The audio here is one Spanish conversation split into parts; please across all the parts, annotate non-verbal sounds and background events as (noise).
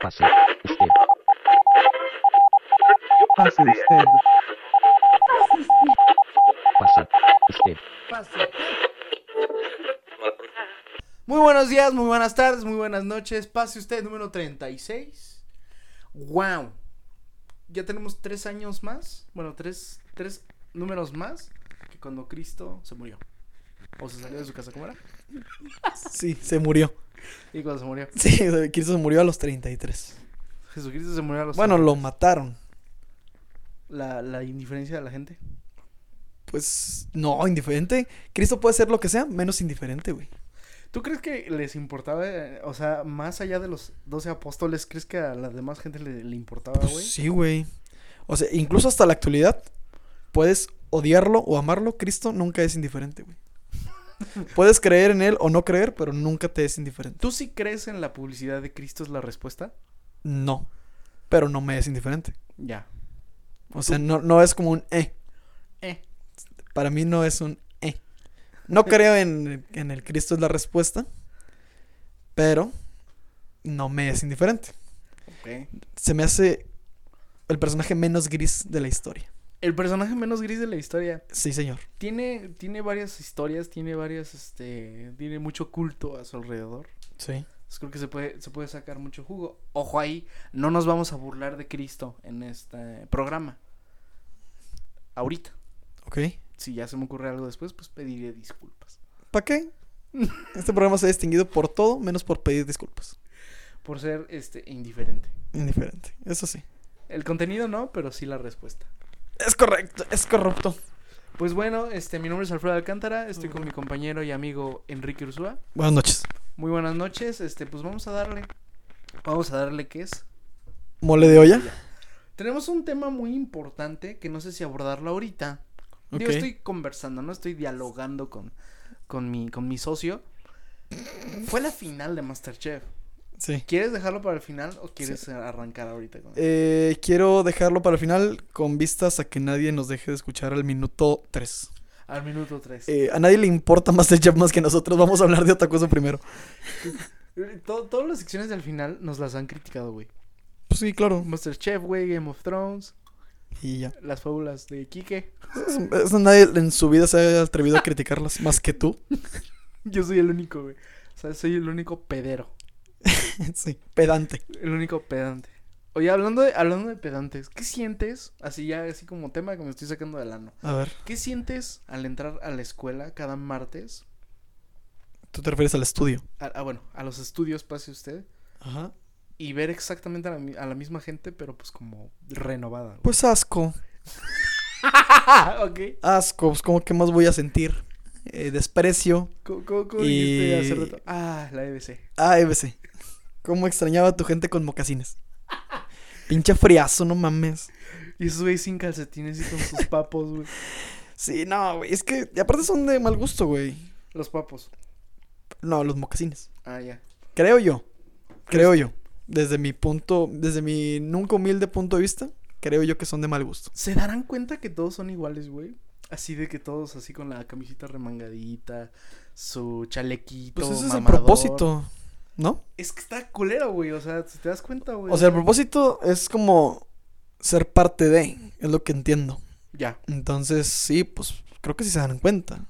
Pase usted. Pase usted. Pase usted. Muy buenos días, muy buenas tardes, muy buenas noches. Pase usted, número 36. ¡Wow! Ya tenemos tres años más. Bueno, tres, tres números más que cuando Cristo se murió. O se salió de su casa, ¿cómo era? Sí, se murió. Y cuando se murió. Sí, Cristo se murió a los 33. Jesucristo se murió a los. Bueno, lo mataron. La, la indiferencia de la gente. Pues no, indiferente. Cristo puede ser lo que sea, menos indiferente, güey. ¿Tú crees que les importaba, eh, o sea, más allá de los 12 apóstoles, crees que a la demás gente le, le importaba, Pues güey? sí, güey. O sea, incluso hasta la actualidad, puedes odiarlo o amarlo. Cristo nunca es indiferente, güey. (laughs) Puedes creer en él o no creer, pero nunca te es indiferente. ¿Tú sí crees en la publicidad de Cristo es la respuesta? No. Pero no me es indiferente. Ya. O sea, no, no es como un eh. Eh. Para mí no es un eh. No (laughs) creo en, en el Cristo es la respuesta. Pero no me es indiferente. Ok. Se me hace el personaje menos gris de la historia. El personaje menos gris de la historia. Sí, señor. Tiene, tiene varias historias, tiene varias, este, tiene mucho culto a su alrededor. Sí. Entonces, creo que se puede, se puede sacar mucho jugo. Ojo ahí, no nos vamos a burlar de Cristo en este programa. Ahorita. Ok. Si ya se me ocurre algo después, pues pediré disculpas. ¿Para qué? (laughs) Este programa se ha distinguido por todo menos por pedir disculpas. Por ser, este, indiferente. Indiferente. Eso sí. El contenido no, pero sí la respuesta. Es correcto. Es corrupto. Pues bueno, este, mi nombre es Alfredo Alcántara, estoy con mi compañero y amigo Enrique Ursúa. Buenas noches. Muy buenas noches, este, pues vamos a darle, vamos a darle qué es. Mole de olla. Tenemos un tema muy importante que no sé si abordarlo ahorita. Digo, Ok. estoy conversando, no estoy dialogando con, con mi, con mi socio. Fue la final de Masterchef. Sí. ¿Quieres dejarlo para el final o quieres arrancar ahorita con Eh, quiero dejarlo para el final con vistas a que nadie nos deje de escuchar al minuto 3. Al minuto 3. Eh, a nadie le importa Masterchef más que nosotros. Vamos a hablar de otra cosa primero. (laughs) todas las secciones del final nos las han criticado, güey. Pues sí, claro. Masterchef, güey, Game of Thrones, Y ya. las fábulas de Quique. Es- es- nadie en su vida se ha atrevido a criticarlas más que tú. (laughs) Yo soy el único, güey. O sea, soy el único pedero. (laughs) sí, pedante. El único pedante. Oye, hablando de, hablando de pedantes, ¿qué sientes? Así ya, así como tema que me estoy sacando del ano. A ver, ¿Qué sientes al entrar a la escuela cada martes? tú te refieres al estudio. A, a, bueno, a los estudios, pase usted. Ajá. Y ver exactamente a la, mi- a la misma gente, pero pues como renovada. güey. Pues asco. (laughs) ok. Asco, pues como que más voy a sentir. Eh, desprecio. ¿Cómo, cómo- cómo Y- dijiste hace rato? Ah, la EBC. Ah, EBC. Cómo extrañaba a tu gente con mocasines. Pinche friazo, no mames. Y esos güey sin calcetines y con sus papos, güey. Sí, no, güey. Es que, y aparte son de mal gusto, güey. Los papos. No, los mocasines. Ah, ya. Creo yo. Creo yo. Desde mi punto, desde mi nunca humilde punto de vista, creo yo que son de mal gusto. ¿Se darán cuenta que todos son iguales, güey? Así de que todos así con la camisita remangadita, su chalequito. Pues ese es el mamador. propósito, ¿no? Es que está culero, güey. O sea, si te das cuenta, güey. O sea, el propósito es como ser parte de, es lo que entiendo. Ya. Entonces, sí, pues creo que sí se dan cuenta.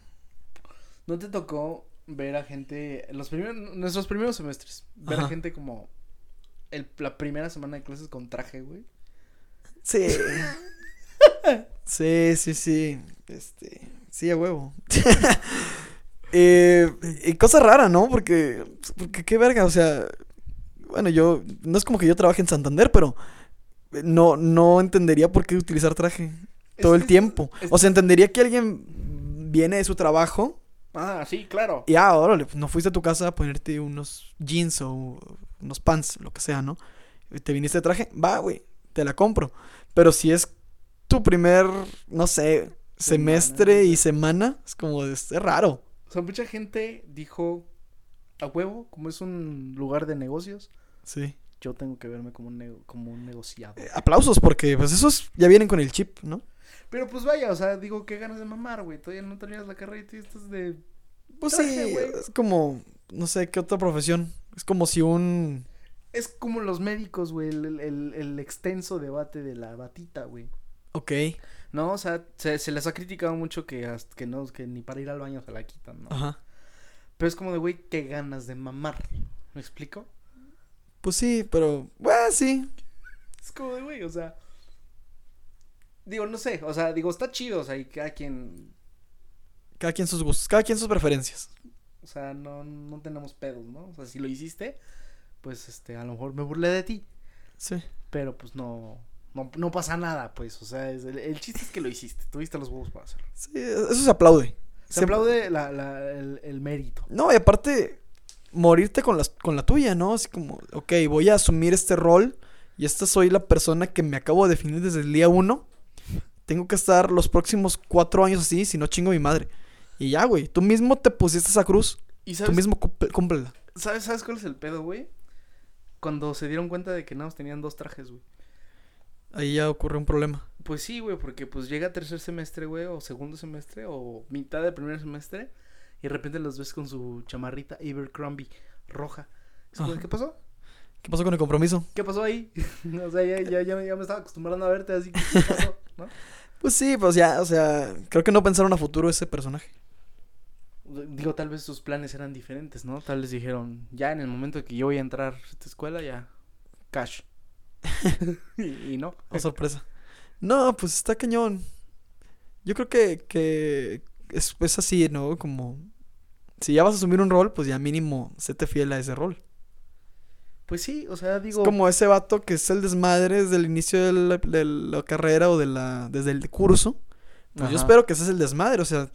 ¿No te tocó ver a gente, en los primeros, nuestros primeros semestres, ver a gente como el, la primera semana de clases con traje, güey? Sí. (laughs) sí, sí, sí. Este, sí, a huevo. (laughs) eh, y cosa rara, ¿no? Porque, porque qué verga, o sea, bueno, yo, no es como que yo trabaje en Santander, pero no, no entendería por qué utilizar traje todo el tiempo. O sea, entendería que alguien viene de su trabajo Ah, sí, claro. y, ah, órale, pues no fuiste a tu casa a ponerte unos jeans o unos pants, lo que sea, ¿no? Te viniste de traje, va, güey, te la compro. Pero si es tu primer, no sé, semestre y semana, es como, es, es raro. O sea, mucha gente dijo, a huevo, como es un lugar de negocios, Sí. yo tengo que verme como un, nego- como un negociado. Eh, aplausos, porque pues esos ya vienen con el chip, ¿no? Pero pues vaya, o sea, digo, qué ganas de mamar, güey. Todavía no terminas la carrera y tú estás de... Pues Traje, sí, güey. es como, no sé, qué otra profesión. Es como si un Es como los médicos, güey, el, el- el extenso debate de la batita, güey. Ok. No, o sea, se, se les ha criticado mucho que, hasta- que no, que ni para ir al baño se la quitan, ¿no? Ajá. Pero es como de, güey, qué ganas de mamar. ¿Me explico? Pues sí, pero. Bueno, sí. Es como de, güey, o sea. Digo, no sé, o sea, digo, está chido, o sea, y cada quien. Cada quien sus gustos, cada quien sus preferencias. O sea, no, no tenemos pedos, ¿no? O sea, si lo hiciste, pues este, a lo mejor me burlé de ti. Sí. Pero pues no. No, no pasa nada, pues. O sea, es el, el chiste es que lo hiciste. Tuviste los huevos para hacerlo. Sí, eso se aplaude. Se Siempre- aplaude la, la- el, el mérito. No, y aparte, morirte con, las, con la tuya, ¿no? Así como, ok, voy a asumir este rol y esta soy la persona que me acabo de definir desde el día uno. Tengo que estar los próximos cuatro años así, si no chingo a mi madre. Y ya, güey, tú mismo te pusiste esa cruz, ¿Y tú sabes, mismo cumple- cúmplela. ¿sabes, ¿sabes cuál es el pedo, güey? Cuando se dieron cuenta de que nada más tenían dos trajes, güey. Ahí ya ocurre un problema. Pues sí, güey, porque pues llega tercer semestre, güey, o segundo semestre, o mitad del primer semestre, y de repente los ves con su chamarrita Abercrombie roja. ¿Qué pasó? ¿Qué pasó con el compromiso? ¿Qué pasó ahí? (laughs) o sea, ya, ya, ya, me- ya me estaba acostumbrando a verte así. ¿Qué pasó? ¿No? (laughs) Pues sí, pues ya, o sea, creo que no pensaron a futuro ese personaje. Digo, tal vez sus planes eran diferentes, ¿no? Tal vez dijeron, ya en el momento que yo voy a entrar a esta escuela, ya, cash. Y, (laughs) y no. Oh, sorpresa. No, pues está cañón. Yo creo que, que es, es así, ¿no? Como si ya vas a asumir un rol, pues ya mínimo séte fiel a ese rol. Pues sí, o sea, digo... Es como ese vato que es el desmadre desde el inicio de la, de la carrera o de la, desde el curso. Pues yo espero que ese es el desmadre, o sea,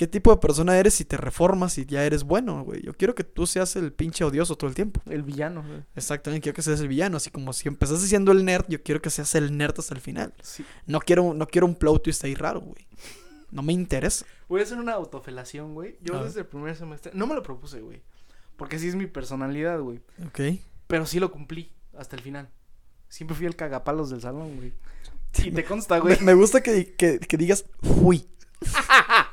¿qué tipo de persona eres si te reformas y ya eres bueno, güey? Yo quiero que tú seas el pinche odioso todo el tiempo. El villano, güey. Exactamente, quiero que seas el villano, así como si empezaste siendo el nerd, yo quiero que seas el nerd hasta el final. Sí. No quiero, no quiero un plot twist ahí raro, güey. No me interesa. Voy a hacer una autofelación, güey. Yo A ver. desde el primer semestre... No me lo propuse, güey. Porque así es mi personalidad, güey. Ok. Pero sí lo cumplí hasta el final. Siempre fui el cagapalos del salón, güey. Y te consta, güey. Me, me gusta que, que- que digas fui. (laughs)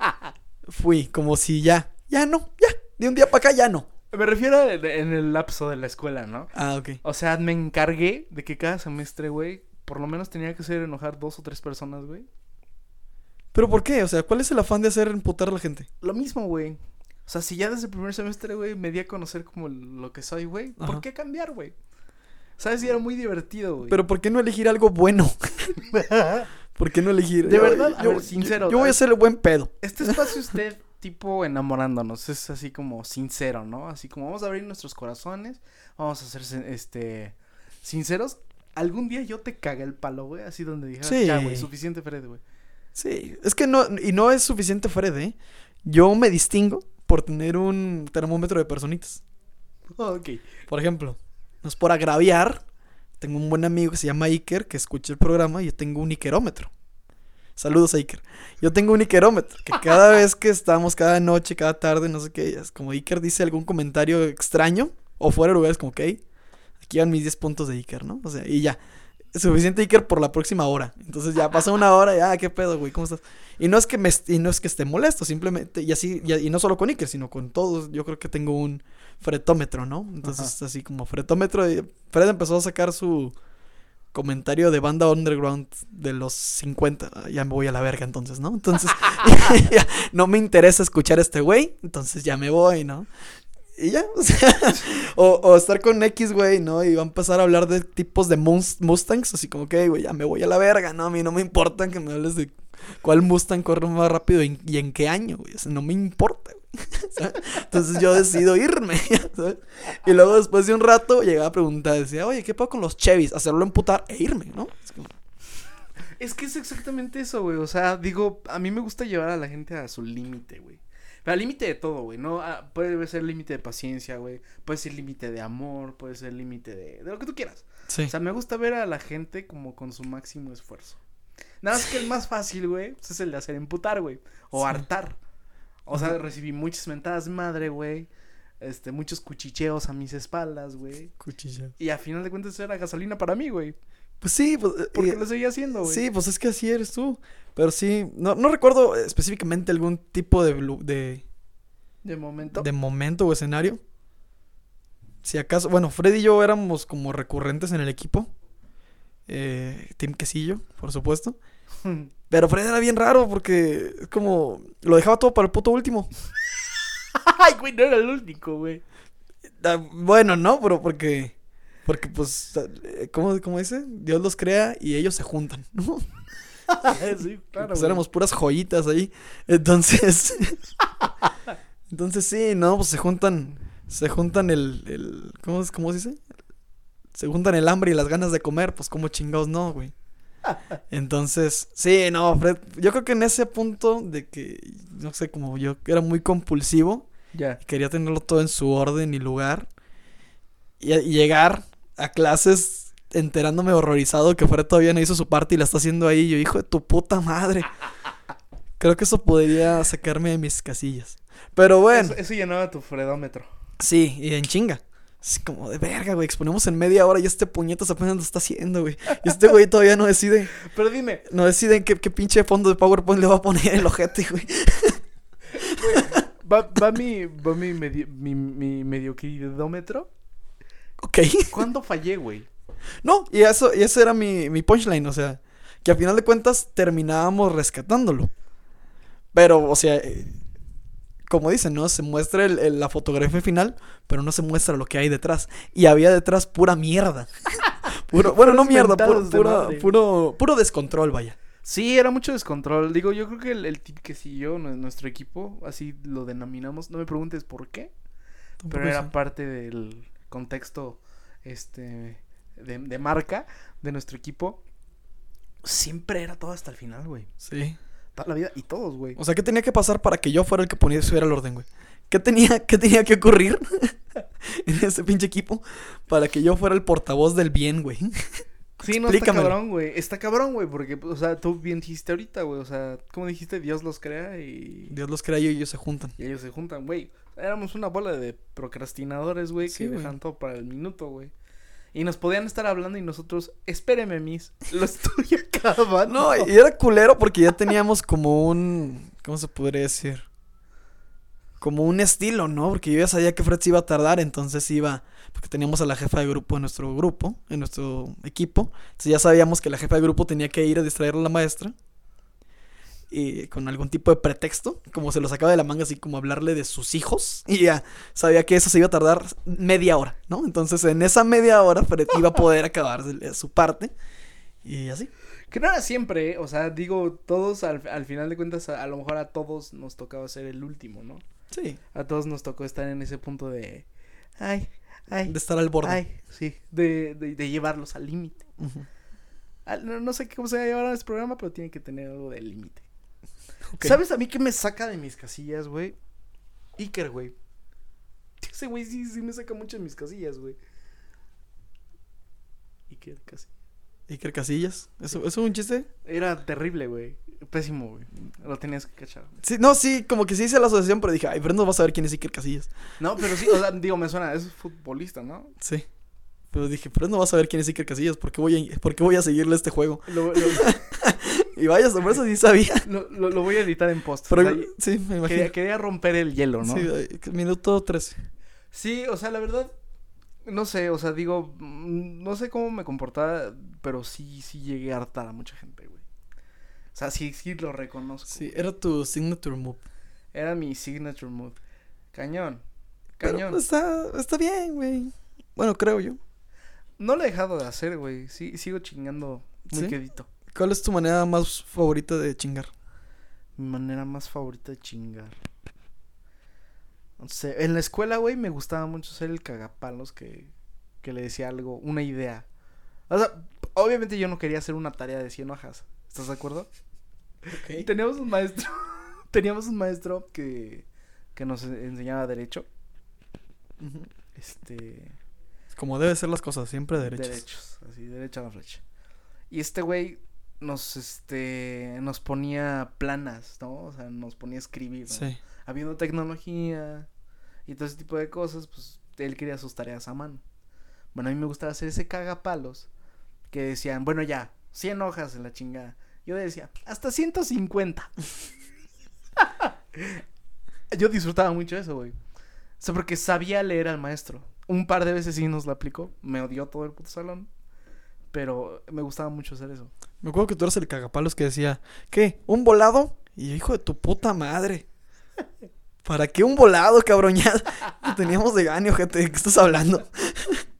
Fui, como si ya, ya no, ya. De un día para acá ya no. Me refiero a- en el lapso de la escuela, ¿no? Ah, ok. O sea, me encargué de que cada semestre, güey, por lo menos tenía que hacer enojar dos o tres personas, güey. Pero ¿por qué? O sea, ¿cuál es el afán de hacer emputar a la gente? Lo mismo, güey. O sea, si ya desde el primer semestre, güey, me di a conocer como lo que soy, güey, ¿por Ajá. qué cambiar, güey? ¿Sabes? Y era muy divertido, güey. Pero ¿por qué no elegir algo bueno? (laughs) ¿Por qué no elegir? De Yo- verdad, a yo, ver, sincero, Yo, yo voy a ser el buen pedo. Este espacio usted, (laughs) tipo enamorándonos, es así como sincero, ¿no? Así como vamos a abrir nuestros corazones, vamos a ser este sinceros. Algún día yo te cagué el palo, güey, así donde dije, Sí. ya, güey, suficiente Fred, güey. Sí, es que no, y no es suficiente Fred, ¿eh? Yo me distingo por tener un termómetro de personitas. ok. Por ejemplo, no es por agraviar. Tengo un buen amigo que se llama Iker que escucha el programa y yo tengo un Ikerómetro. Saludos a Iker. Yo tengo un Ikerómetro que cada (laughs) vez que estamos, cada noche, cada tarde, no sé qué, es como Iker dice algún comentario extraño o fuera de lugar, es como, ok, aquí van mis 10 puntos de Iker, ¿no? O sea, y ya. Suficiente Iker por la próxima hora. Entonces ya pasa una hora, ya, ¿qué pedo, güey? ¿Cómo estás? Y no es que me y no es que esté molesto, simplemente, y así, y, y no solo con Iker, sino con todos, yo creo que tengo un fretómetro, ¿no? Entonces, así como fretómetro, y Fred empezó a sacar su comentario de banda underground de los 50. Ah, Ya me voy a la verga entonces, ¿no? Entonces, (laughs) (laughs) ya, no me interesa escuchar a este güey, entonces ya me voy, ¿no? Y ya, o sea, (laughs) o, o estar con X, güey, ¿no? Y va a empezar a hablar de tipos de mus- Mustangs, así como que, güey, ya me voy a la verga, ¿no? A mí no me importa que me hables de cuál Mustang corre más rápido y, y en qué año, güey. O sea, no me importa. (laughs) ¿sabes? Entonces yo decido irme, (laughs) ¿sabes? Y luego después de un rato llegaba a preguntar, decía, oye, ¿qué pasa con los Chevys? Hacerlo emputar e irme, ¿no? Es como, Es que es exactamente eso, güey. O sea, digo, a mí me gusta llevar a la gente a su límite, güey. Pero al límite de todo, güey. No, Ah, puede ser límite de paciencia, güey. Puede ser límite de amor, puede ser límite de, de lo que tú quieras. sí. O sea, me gusta ver a la gente como con su máximo esfuerzo. Nada más que el más fácil, güey, pues es el de hacer emputar, güey. O Sí. hartar. O sea, recibí muchas mentadas madre, güey. Este, muchos cuchicheos a mis espaldas, güey. Cuchillo. Y a final de cuentas era gasolina para mí, güey. Pues sí, pues, eh, Porque eh, lo seguía haciendo, güey. Sí, pues es que así eres tú. Pero sí, no, no recuerdo específicamente algún tipo de, de, De momento. de momento o escenario. si acaso, bueno, Fred y yo éramos como recurrentes en el equipo. Eh, Team Quesillo, por supuesto. (laughs) Pero Fred era bien raro porque es como lo dejaba todo para el puto último. (laughs) Ay, güey, no era el único, güey. Ah, Bueno, no, pero porque porque pues eh, ¿cómo, cómo dice? Dios los crea y ellos se juntan, ¿no? (laughs) sí, (laughs) claro. pues éramos puras joyitas ahí. Entonces Entonces sí, no, pues se juntan se juntan el, el ¿cómo, ¿cómo se dice? Se juntan el hambre y las ganas de comer, pues como chingados no, güey. Entonces, sí, no, Fred, yo creo que en ese punto de que, no sé, como yo era muy compulsivo, Ya. quería tenerlo todo en su orden y lugar, y, y llegar a clases enterándome horrorizado que Fred todavía no hizo su parte y la está haciendo ahí, yo, hijo de tu puta madre. (laughs) Creo que eso podría sacarme de mis casillas. Pero bueno, Eso, eso llenaba tu fredómetro. sí, y en chinga. Así como de verga, güey, exponemos en media hora y este puñetas apenas lo está haciendo, güey. Y este güey todavía no decide. (laughs) Pero dime, No deciden qué, qué pinche fondo de PowerPoint le va a poner el ojete, güey. ¿va, va mi, va mi, medi- mi, mi mediocridómetro? Ok. ¿Cuándo fallé, güey? No, y eso, y ese era mi, mi punchline, o sea, que a final de cuentas terminábamos rescatándolo. Pero, o sea, eh, como dicen, ¿no? Se muestra el- el- la fotografía final, pero no se muestra lo que hay detrás. Y había detrás pura mierda. (laughs) Puro, bueno, no mierda, puro, puro, puro, puro descontrol, vaya. Sí, era mucho descontrol. Digo, yo creo que el, el tip que siguió nue- nuestro equipo, así lo denominamos, no me preguntes por qué, Tampoco pero era sé. parte del contexto este de, de marca de nuestro equipo. Siempre era todo hasta el final, güey. Sí. Toda la vida y todos, güey. O sea, ¿qué tenía que pasar para que yo fuera el que ponía subiera el orden, güey? ¿Qué tenía, ¿Qué tenía que ocurrir (laughs) en ese pinche equipo para que yo fuera el portavoz del bien, güey? (laughs) Sí, no está cabrón, güey. Está cabrón, güey, porque, o sea, tú bien dijiste ahorita, güey. O sea, como dijiste, Dios los crea y, Dios los crea y ellos se juntan. y ellos se juntan, güey. Éramos una bola de procrastinadores, güey, Sí, que dejan todo para el minuto, güey. Y nos podían estar hablando y nosotros, espéreme, mis, lo estoy (laughs) acabando. No, y era culero porque ya teníamos como un. ¿Cómo se podría decir? Como un estilo, ¿no? Porque yo ya sabía que Fred se iba a tardar, entonces iba. Porque teníamos a la jefa de grupo en nuestro grupo, en nuestro equipo. Entonces ya sabíamos que la jefa de grupo tenía que ir a distraer a la maestra. Y con algún tipo de pretexto, como se lo sacaba de la manga, así como hablarle de sus hijos. (laughs) Y ya sabía que eso se iba a tardar media hora, ¿no? Entonces en esa media hora Fred (laughs) iba a poder acabar su parte. Y así. Que no era siempre, ¿eh? o sea, digo, todos, al, al final de cuentas, a, a lo mejor a todos nos tocaba ser el último, ¿no? Sí. A todos nos tocó estar en ese punto de, ay, ay, De estar al borde. ay, sí, de, de, de llevarlos al límite. No, no sé cómo se va a llevar este programa, pero tiene que tener algo de límite. ¿Sabes a mí qué me saca de mis casillas, güey? Iker, güey. (laughs) Ese güey sí, sí me saca mucho de mis casillas, güey. Iker, casi. Iker Casillas. ¿Eso, ¿Eso es un chiste? Era terrible, güey. Pésimo, güey. Lo tenías que cachar. Sí, no, sí, como que sí hice la asociación, pero dije, ay, pero no vas a ver quién es Iker Casillas. No, pero sí, o sea, digo, me suena, es futbolista, ¿no? Sí. Pero dije, pero no vas a ver quién es Iker Casillas, ¿por qué voy a, por qué voy a seguirle este juego? Lo, lo, (laughs) Y vaya, por eso sí sabía. (laughs) lo, lo- lo voy a editar en post. Pero, o sea, sí, me imagino. quería, quería romper el hielo, ¿no? Sí, Sí. minuto 13. o sea, la verdad, no sé, o sea, digo, mm, no sé cómo me comportaba, pero sí, sí llegué a hartar a mucha gente, güey. O sea, sí, sí lo reconozco. Sí, era tu signature move. Era mi signature move. Cañón. Pero Cañón. está, está bien, güey. Bueno, creo yo. No lo he dejado de hacer, güey. Sí, sigo chingando muy ¿Sí? quedito. ¿Cuál es tu manera más favorita de chingar? Mi manera más favorita de chingar. No sé, en la escuela, güey, me gustaba mucho ser el cagapalos que, que le decía algo, una idea. O sea, obviamente yo no quería hacer una tarea de 100 hojas. ¿Estás de acuerdo? Teníamos un maestro, (laughs) teníamos un maestro que, que nos enseñaba derecho. Este, Como debe ser las cosas, siempre derechos. derechos, así, derecha a la flecha. Y este güey nos, este, nos ponía planas, ¿no? O sea, nos ponía a escribir, ¿no? Sí. habiendo tecnología y todo ese tipo de cosas, pues él quería sus tareas a mano. Bueno, a mí me gustaba hacer ese cagapalos que decían, bueno, ya, 100 hojas en la chingada. Yo decía, hasta 150. (laughs) Yo disfrutaba mucho eso, güey. O sea, porque sabía leer al maestro. Un par de veces sí nos la aplicó. Me odió todo el puto salón. Pero me gustaba mucho hacer eso. Me acuerdo que tú eras el cagapalos que decía, ¿qué? ¿Un volado? Y hijo de tu puta madre. ¿Para qué un volado, cabrón? Ya (laughs) teníamos de gane, gente. ¿De qué estás hablando? (laughs)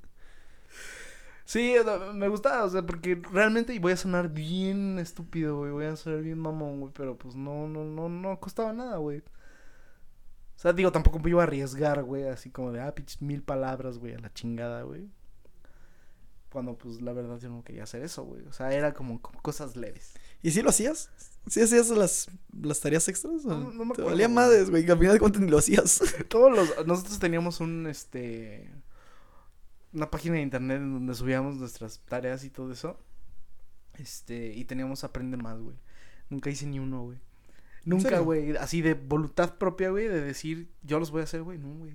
Sí, me gustaba, o sea, porque realmente voy a sonar bien estúpido, güey. Voy a sonar bien mamón, güey. Pero pues no, no, no, no costaba nada, güey. O sea, digo, tampoco me iba a arriesgar, güey. Así como de, ah, pinches mil palabras, güey, a la chingada, güey. Cuando, pues, la verdad yo no quería hacer eso, güey. O sea, era como, cosas leves. ¿Y sí lo hacías? ¿Sí hacías las, las tareas extras? No, no me Te acuerdo, valía güey. madres, güey. que Al final de cuentas ni lo hacías. (laughs) Todos los, nosotros teníamos un, este, una página de internet en donde subíamos nuestras tareas y todo eso. Este, y teníamos Aprende Más, güey. Nunca hice ni uno, güey. Nunca, güey, así de voluntad propia, güey, de decir, yo los voy a hacer, güey, no, güey.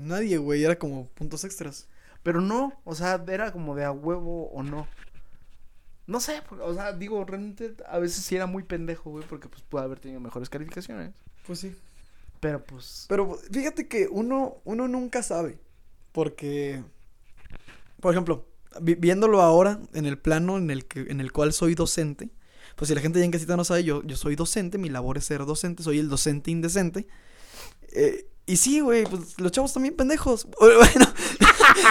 Nadie, güey. Era como puntos extras. Pero no, o sea, era como de a huevo o no. No sé, o sea, digo, realmente a veces sí era muy pendejo, güey, porque pues pude haber tenido mejores calificaciones. Pues sí. Pero pues, Pero fíjate que uno, uno nunca sabe. Porque, por ejemplo, vi- viéndolo ahora en el plano en el, que, en el cual soy docente, pues si la gente ya en casita no sabe, yo, yo soy docente, mi labor es ser docente, soy el docente indecente. Eh, y sí, güey, pues los chavos también pendejos. (laughs) Bueno,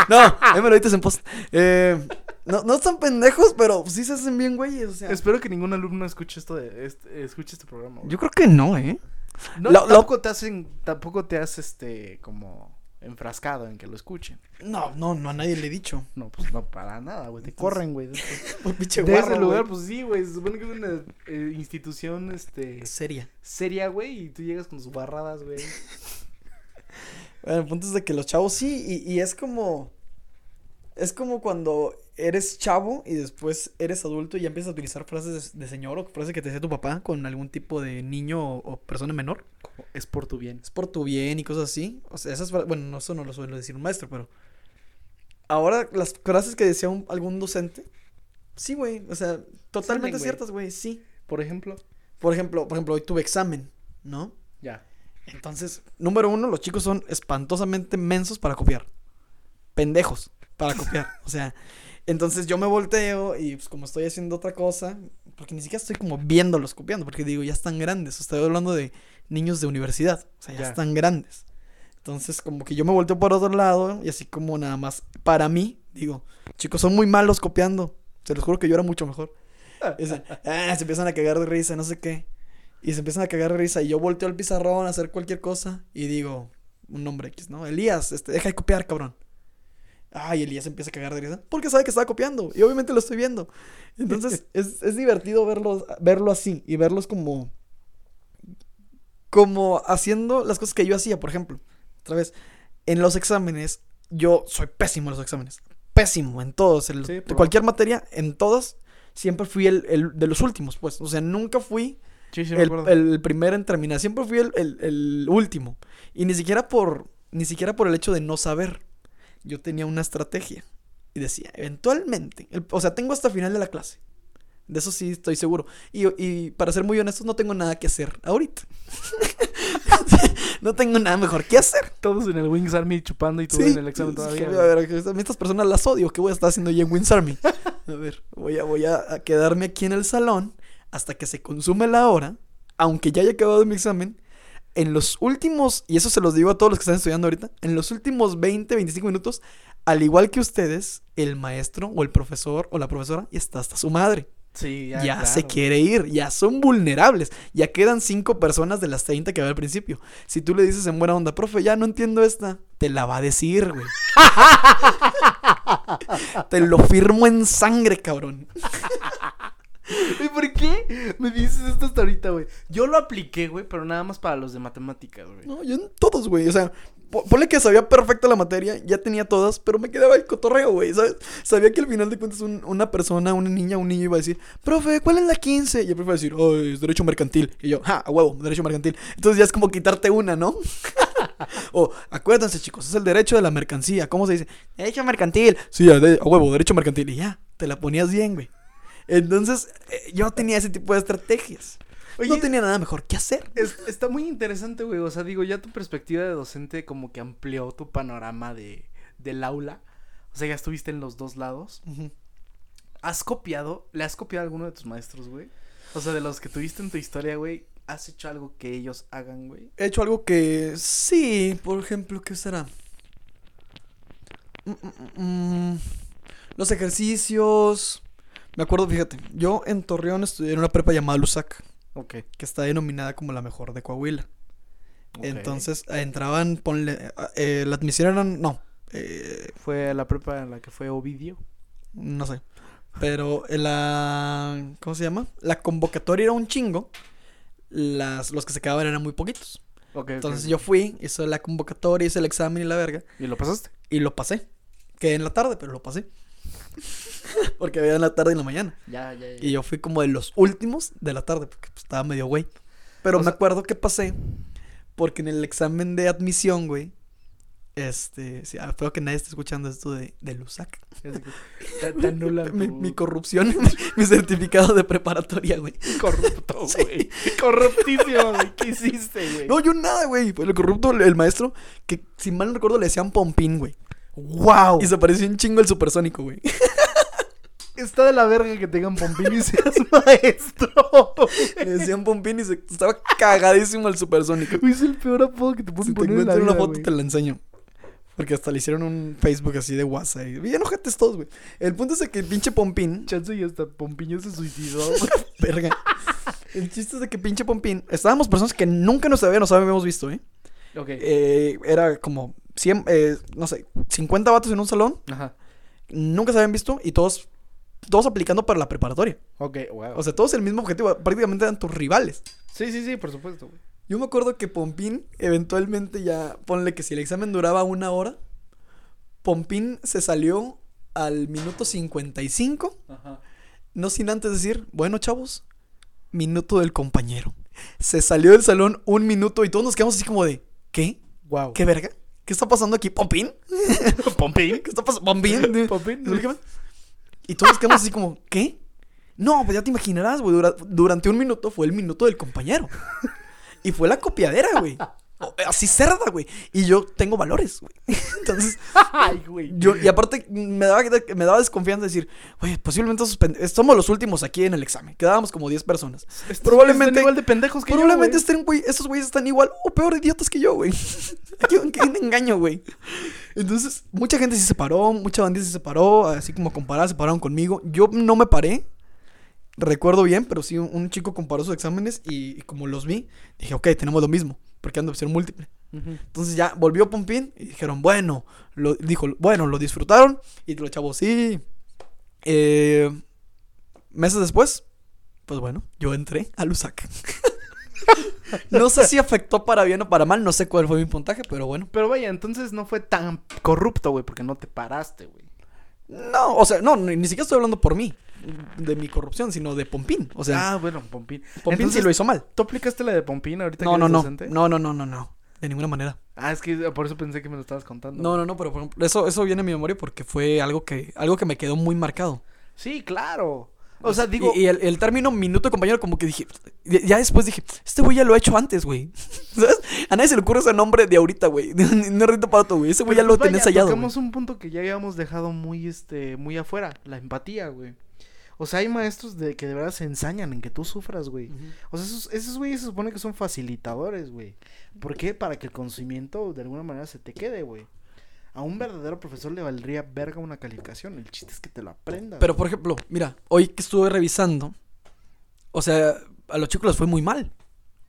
no, ahí me lo dices en post. Eh, no, no están pendejos, pero sí se hacen bien, güeyes. O sea, espero que ningún alumno escuche esto de, este, escuche este programa. güey. yo creo que no, ¿eh? No, Lo- lo- tampoco te hacen, tampoco te has este como enfrascado en que lo escuchen. No, no, no a nadie le he dicho. No, pues no para nada, güey. Te Entonces- corren, güey. (laughs) De, guarro, ese lugar, pues sí, güey. Se supone que es una eh, institución, este, Seria. seria, güey. Y tú llegas con tus barradas, güey. (laughs) Bueno, el punto es de que los chavos sí, y, y es como. Es como cuando eres chavo y después eres adulto y ya empiezas a utilizar frases de, de señor o frases que te decía tu papá con algún tipo de niño o, o persona menor. Es por tu bien. Es por tu bien y cosas así. O sea, esas fra- Bueno, no, eso no lo suele decir un maestro, pero. Ahora, las frases que decía un- algún docente. Sí, güey. O sea, totalmente ciertas, güey. Sí. Por ejemplo, Por ejemplo, por ejemplo, hoy tuve examen, ¿no? ya. Entonces, número uno, los chicos son espantosamente mensos para copiar. Pendejos para copiar. (laughs) O sea, entonces yo me volteo y pues como estoy haciendo otra cosa, porque ni siquiera estoy como viéndolos copiando, porque digo, ya están grandes. Estoy hablando de niños de universidad. O sea, ya, Ya. están grandes. Entonces, como que yo me volteo por otro lado y así como nada más para mí, digo, chicos, son muy malos copiando. Se los juro que yo era mucho mejor. (laughs) Ah, se empiezan a cagar de risa, no sé qué. Y se empiezan a cagar de risa. Y yo volteo al pizarrón a hacer cualquier cosa. Y digo, un nombre X, ¿no? Elías, este, deja de copiar, cabrón. Ay, Elías empieza a cagar de risa. Porque sabe que estaba copiando. Y obviamente lo estoy viendo. Entonces, (laughs) es, es divertido verlo, verlo así. Y verlos como. Como haciendo las cosas que yo hacía, por ejemplo. Otra vez, en los exámenes, yo soy pésimo en los exámenes. Pésimo en todos. en Sí, cualquier materia, en todas, siempre fui el, el de los últimos, pues. O sea, nunca fui Sí, sí, me el, acuerdo. el primero en terminar. Siempre fui el, el- el último. Y ni siquiera por. Ni siquiera por el hecho de no saber. Yo tenía una estrategia. Y decía, eventualmente. el- o sea, tengo hasta final de la clase. De eso sí estoy seguro. Y, y para ser muy honestos, no tengo nada que hacer ahorita. (laughs) no tengo nada mejor que hacer. Todos en el Wings Army chupando y tú Sí, en el examen todavía. a ver, a mí estas personas las odio. ¿Qué voy a estar haciendo yo en Wins Army? (laughs) A ver, voy a, voy a quedarme aquí en el salón hasta que se consume la hora, aunque ya haya acabado mi examen. En los últimos, y eso se los digo a todos los que están estudiando ahorita, en los últimos 20, 25 minutos, al igual que ustedes, el maestro o el profesor o la profesora ya está hasta su madre. Sí, Ya, ya, se quiere ir, ya son vulnerables. Ya quedan cinco personas de las 30 que había al principio. Si tú le dices en buena onda, profe, ya no entiendo esta, te la va a decir, güey. (laughs) te lo firmo en sangre, cabrón. (laughs) ¿Y por qué me dices esto hasta ahorita, güey? Yo lo apliqué, güey, pero nada más para los de matemáticas, güey. No, yo en todos, güey. O sea, po- ponle que sabía perfecta la materia, ya tenía todas, pero me quedaba el cotorreo, güey. ¿sabes? Sabía que al final de cuentas un- una persona, una niña, un niño iba a decir, profe, ¿cuál es la 15? Y el profe iba a decir, oh, es derecho mercantil. Y yo, ja, a huevo, derecho mercantil. Entonces ya es como quitarte una, ¿no? (laughs) o, acuérdense, chicos, es el derecho de la mercancía. ¿Cómo se dice? Derecho mercantil. Sí, de- a huevo, derecho mercantil. Y ya, te la ponías bien, güey. Entonces, eh, yo tenía ese tipo de estrategias. no Oye, tenía nada mejor que hacer. Es- está muy interesante, güey. O sea, digo, ya tu perspectiva de docente como que amplió tu panorama de, del aula. O sea, ya estuviste en los dos lados. ¿Has copiado? ¿Le has copiado a alguno de tus maestros, güey? O sea, de los que tuviste en tu historia, güey, ¿has hecho algo que ellos hagan, güey? He hecho algo que sí, por ejemplo, ¿qué será? Mm, mm, mm, los ejercicios. Me acuerdo, fíjate, yo en Torreón estudié en una prepa llamada Lusac, Ok. que está denominada como la mejor de Coahuila. Entonces eh, entraban, ponle, eh, la admisión eran, no, eh, Fue la prepa en la que fue Ovidio. no sé, pero la, ¿cómo se llama? La convocatoria era un chingo, las, los que se quedaban eran muy poquitos. Ok. Entonces yo fui, hice la convocatoria, hice el examen y la verga. ¿Y lo pasaste? Y lo pasé. Quedé en la tarde, pero lo pasé. Porque había en la tarde y en la mañana. Ya, ya, ya. Y yo fui como de los últimos de la tarde, porque pues, estaba medio güey. Pero O me sea- acuerdo que pasé, porque en el examen de admisión, güey, este, sí, ah, espero que nadie esté escuchando esto de, de Lusac. (laughs) Mi, mi corrupción, (laughs) mi certificado de preparatoria, güey. corrupto, (laughs) Sí. güey. Corruptísimo, güey. ¿Qué hiciste, güey? No, yo nada, güey. Fue el corrupto, el, el maestro, que si mal no recuerdo le decían Pompín, güey. ¡Wow! Y se pareció un chingo el supersónico, güey. Está de la verga que tengan Pompín y seas (laughs) maestro. Le decían Pompín y se estaba cagadísimo el supersónico. Es el peor apodo que te Si pueden te poner en la encuentro vida, una foto güey. te la enseño. Porque hasta le hicieron un Facebook así de WhatsApp. Y bien ojetes todos, güey. El punto es de que el pinche Pompín. Chance y hasta Pompiño se suicidó. (laughs) Verga. El chiste es de que pinche Pompín. Estábamos personas que nunca nos habíamos, nos habíamos visto, ¿eh? ok. Eh, Era como 100, eh, no sé, 50 vatos en un salón. Ajá. Nunca se habían visto y todos, todos aplicando para la preparatoria. Ok, wow. O sea, todos el mismo objetivo. Prácticamente eran tus rivales. sí, sí, sí, por supuesto, güey. Yo me acuerdo que Pompín, eventualmente ya, ponle que si el examen duraba una hora, Pompín se salió al minuto 55, Ajá. no sin antes decir, bueno chavos, minuto del compañero. Se salió del salón un minuto y todos nos quedamos así como de, ¿qué? Wow. ¿Qué verga? ¿Qué está pasando aquí? ¿Pompín? (laughs) Pompín? (laughs) ¿Qué está pasando? ¿Pompín? Pompín. Y todos quedamos así como, ¿qué? No, pues ya te imaginarás, güey. dura- durante un minuto fue el minuto del compañero. Y fue la copiadera, güey. Así cerda, güey. Y yo tengo valores, güey. (laughs) Entonces, Ay, güey. yo, y aparte me daba, me daba desconfianza decir, güey, posiblemente somos los últimos aquí en el examen. Quedábamos como 10 personas. Estos probablemente- están igual de pendejos que Probablemente yo, estén, güey, esos güeyes están igual o peor idiotas que yo, güey. (laughs) qué, qué engaño, güey. Entonces, mucha gente se paró, mucha bandita se paró, así como comparada, se pararon conmigo. Yo no me paré, recuerdo bien, pero sí un, un chico comparó sus exámenes y, y como los vi, dije, ok, tenemos lo mismo, porque ando opción múltiple. Entonces ya volvió Pompín y dijeron, bueno, lo, dijo, bueno, lo disfrutaron y los chavos, sí. Eh, meses después, pues bueno, yo entré a Lusac. (laughs) (laughs) no sé si afectó para bien o para mal, no sé cuál fue mi puntaje, pero bueno. Pero vaya, entonces no fue tan corrupto, güey, porque no te paraste, güey. No, o sea, no, ni, ni siquiera estoy hablando por mí, de mi corrupción, sino de Pompín. O sea, ah, bueno, Pompín. Pompín sí Entonces, lo hizo mal. ¿Tú aplicaste la de Pompín ahorita No, que no, no, docente? no, no, no, no, no, de ninguna manera. Ah, es que por eso pensé que me lo estabas contando. No, no, no, pero por ejemplo, eso, eso viene a mi memoria porque fue algo que, algo que me quedó muy marcado. Sí, claro. O sea, digo, Y, y el, el término minuto compañero, como que dije. Ya después dije, este güey ya lo ha hecho antes, güey. (laughs) ¿Sabes? A nadie se le ocurre ese nombre de ahorita, güey. (laughs) No Rito Pato, güey. Ese güey ya lo pues, vaya, ensayado. güey. Tocamos un punto que ya habíamos dejado muy, este, muy afuera, la empatía, güey. O sea, hay maestros de que de verdad se ensañan en que tú sufras, güey. O sea, esos, esos güeyes se supone que son facilitadores, güey. ¿Por qué? Para que el conocimiento de alguna manera se te quede, güey. A un verdadero profesor le valdría verga una calificación. El chiste es que te lo aprendas. Pero por ejemplo, mira, hoy que estuve revisando, o sea, a los chicos les fue muy mal.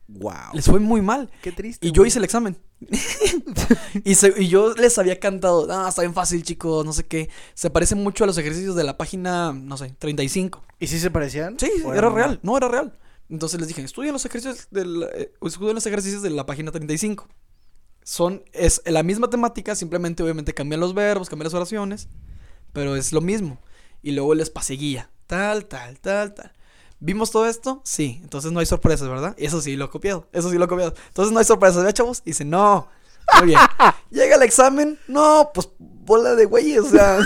wow. Les fue muy mal. Qué triste. Y yo hice el examen. (laughs) y, se- y yo les había cantado, ah, está bien fácil, chicos, no sé qué. Se parece mucho a los ejercicios de la página, no sé, 35. ¿Y si se parecían? Sí, ¿O era real, no era real. Entonces les dije, estudien los ejercicios del, eh, estudien los ejercicios de la página 35. Son, es la misma temática, simplemente obviamente cambian los verbos, cambian las oraciones, pero es lo mismo. Y luego les pasé guía, tal, tal, tal, tal. ¿Vimos todo esto? Sí, entonces no hay sorpresas, ¿verdad? Eso sí lo he copiado, eso sí lo he copiado. Entonces no hay sorpresas, ¿verdad, chavos? Y dice, no. Muy bien. (laughs) Llega el examen, no, pues bola de güeyes, o sea.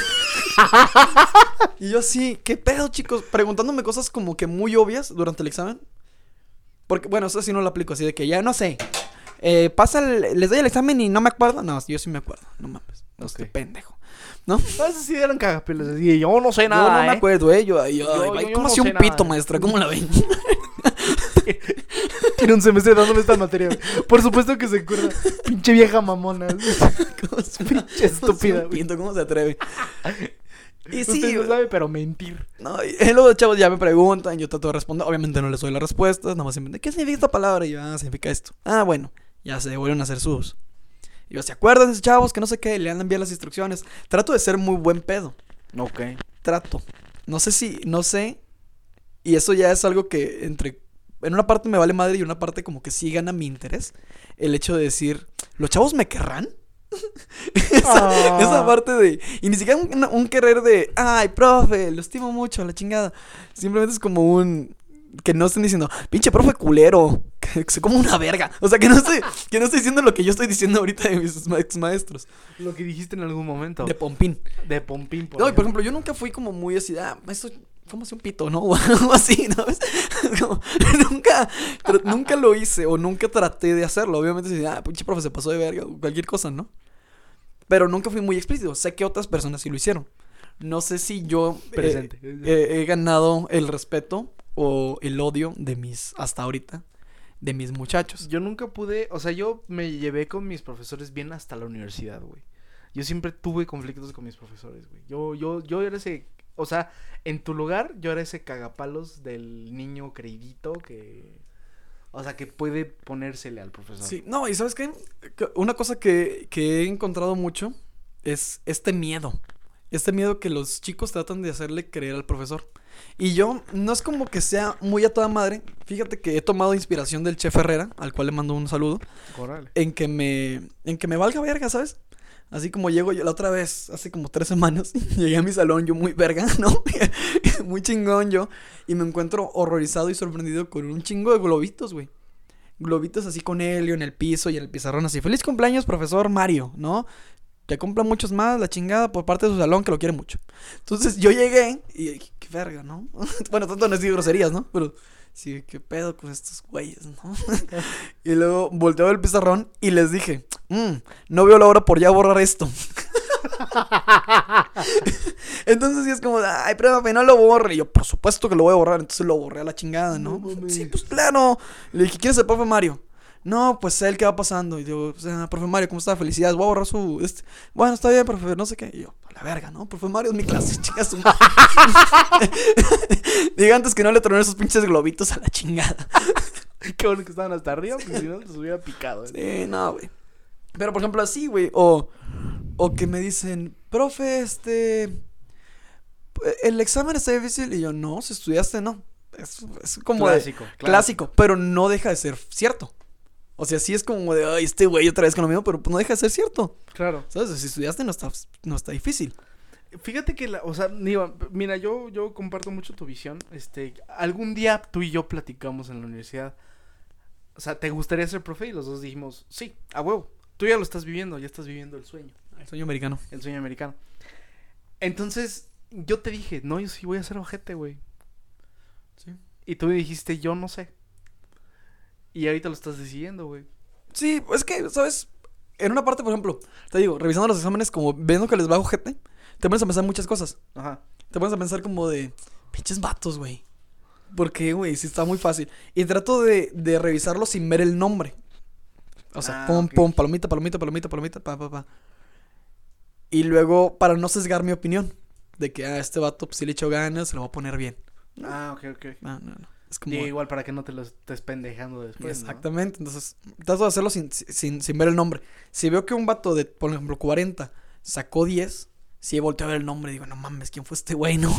(laughs) y yo así, ¿qué pedo, chicos? Preguntándome cosas como que muy obvias durante el examen. Porque, bueno, eso sí no lo aplico, así de que ya no sé. Eh, pasa, el- les doy el examen y no me acuerdo. No, yo sí me acuerdo, no mames. Este Ok. pendejo. No, esos sí eran cagapelos. Así, yo no sé Yo nada. no me ¿eh? acuerdo, ¿eh? Yo, Yo- yo- yo ¿Cómo no hacía un pito, nada. maestra? ¿Cómo la ven? (laughs) Tiene un semestre dándome esta materia. Por supuesto que se acuerda. Pinche vieja mamona. (laughs) ¿Cómo se- Pinche (laughs) estúpida, pito, ¿Cómo se atreve? Y Usted sí, no sabe, pero mentir. No, y luego los chavos ya me preguntan, yo trato de responder. Obviamente no les doy la respuesta, nada más ¿qué significa esta palabra? Y yo, ah, significa esto. Ah, bueno, ya se vuelven a hacer sus. Y yo, ¿se acuerdan chavos que no sé qué? Le andan bien las instrucciones. Trato de ser muy buen pedo. Ok. Trato. No sé si, no sé. Y eso ya es algo que entre. En una parte me vale madre y en una parte como que sí gana mi interés. El hecho de decir, ¿los chavos me querrán? (laughs) esa, Ah. esa parte de. Y ni siquiera un, un querer de. Ay, profe, lo estimo mucho, la chingada. Simplemente es como un. Que no estén diciendo, pinche profe culero. (laughs) Que se como una verga. O sea, que no estoy, (laughs) que no estoy diciendo lo que yo estoy diciendo ahorita de mis ex maestros. Lo que dijiste en algún momento. De Pompín. De Pompín, por No, y por ejemplo. yo nunca fui como muy así, ah, esto, ¿cómo hace un pito, no? (laughs) O algo así, ¿no? Como, nunca, nunca lo hice o nunca traté de hacerlo. Obviamente, si, ah, pinche profe se pasó de verga o cualquier cosa, ¿no? Pero nunca fui muy explícito. Sé que otras personas sí lo hicieron. No sé si yo eh, eh, he ganado el respeto o el odio de mis, hasta ahorita, de mis muchachos. Yo nunca pude, o sea, yo me llevé con mis profesores bien hasta la universidad, güey. Yo siempre tuve conflictos con mis profesores, güey. Yo, yo, yo era ese, o sea, en tu lugar, yo era ese cagapalos del niño creidito que, o sea, que puede ponérsele al profesor. Sí, no, y ¿sabes qué? Que Una cosa que, que he encontrado mucho es este miedo. Este miedo que los chicos tratan de hacerle creer al profesor. Y yo, no es como que sea muy a toda madre. Fíjate que he tomado inspiración del chef Herrera, al cual le mando un saludo, Órale. en que me, en que me valga verga, ¿sabes? Así como llego yo la otra vez, hace como tres semanas, (laughs) llegué a mi salón yo muy verga, (laughs) ¿no? (laughs) muy chingón yo, y me encuentro horrorizado y sorprendido con un chingo de globitos, güey. Globitos así con helio en el piso y en el pizarrón así. Feliz cumpleaños, profesor Mario, ¿no? Que cumpla muchos más, la chingada, por parte de su salón, que lo quiere mucho. Entonces yo llegué y dije, qué verga, ¿no? (laughs) bueno, tanto no decir groserías, ¿no? Pero sí, qué pedo con estos güeyes, ¿no? (laughs) y luego volteaba el pizarrón y les dije, "Mm, no veo la hora por ya borrar esto. (laughs) Entonces sí es como, ay, profe, no lo borre. Y yo, por supuesto que lo voy a borrar. Entonces lo borré a la chingada, ¿no? No sí, pues claro. Le dije, ¿quién es el profe Mario? No, pues él, ¿qué va pasando? Y digo, profe Mario, ¿cómo está? Felicidades, voy a borrar su. Este... Bueno, está bien, profe, no sé qué. Y yo, a la verga, ¿no? Profe Mario es mi clase, (laughs) su madre. (laughs) Diga antes que no le troné esos pinches globitos a la chingada. (laughs) Qué bueno que estaban hasta arriba, porque si no, se hubiera picado. Sí, no, güey. Pero por ejemplo, así, güey. O, o que me dicen, profe, este. El examen está difícil. Y yo, no, si estudiaste, no. Es, es como de- Clásico, claro. clásico, pero no deja de ser cierto. O sea, sí es como de, ay, este güey otra vez con lo mismo, pero pues no deja de ser cierto. Claro. ¿Sabes? Si estudiaste, no está, no está difícil. Fíjate que, la, o sea, digo, mira, yo, yo comparto mucho tu visión. Este, algún día tú y yo platicamos en la universidad. O sea, ¿te gustaría ser profe? Y los dos dijimos, sí, a huevo. Tú ya lo estás viviendo, ya estás viviendo el sueño, El sueño americano. el sueño americano. Entonces, yo te dije, no, yo sí voy a ser ojete, güey. Sí. Y tú me dijiste, yo no sé. Y ahorita lo estás decidiendo, güey. Sí, es que, ¿sabes? En una parte, por ejemplo, te digo, revisando los exámenes, como viendo que les va ojete, te pones a pensar muchas cosas. Ajá. Te pones a pensar como de, pinches vatos, güey. ¿Por qué, güey? Si está muy fácil. Y trato de, de revisarlo sin ver el nombre. O sea, Ah, pum, pum, palomita, palomita, palomita, palomita, pa, pa, pa. Y luego, para no sesgar mi opinión, de que, ah, este vato, pues si le echo ganas, se lo va a poner bien. Ah, ok, ok. No, no, no. Es como. Y igual para que no te lo estés pendejando después. ¿no? Exactamente. Entonces, trato de hacerlo sin, sin, sin ver el nombre. Si veo que un vato de, por ejemplo, 40 sacó 10, si volteo a ver el nombre, digo, no mames, ¿quién fue este güey, no?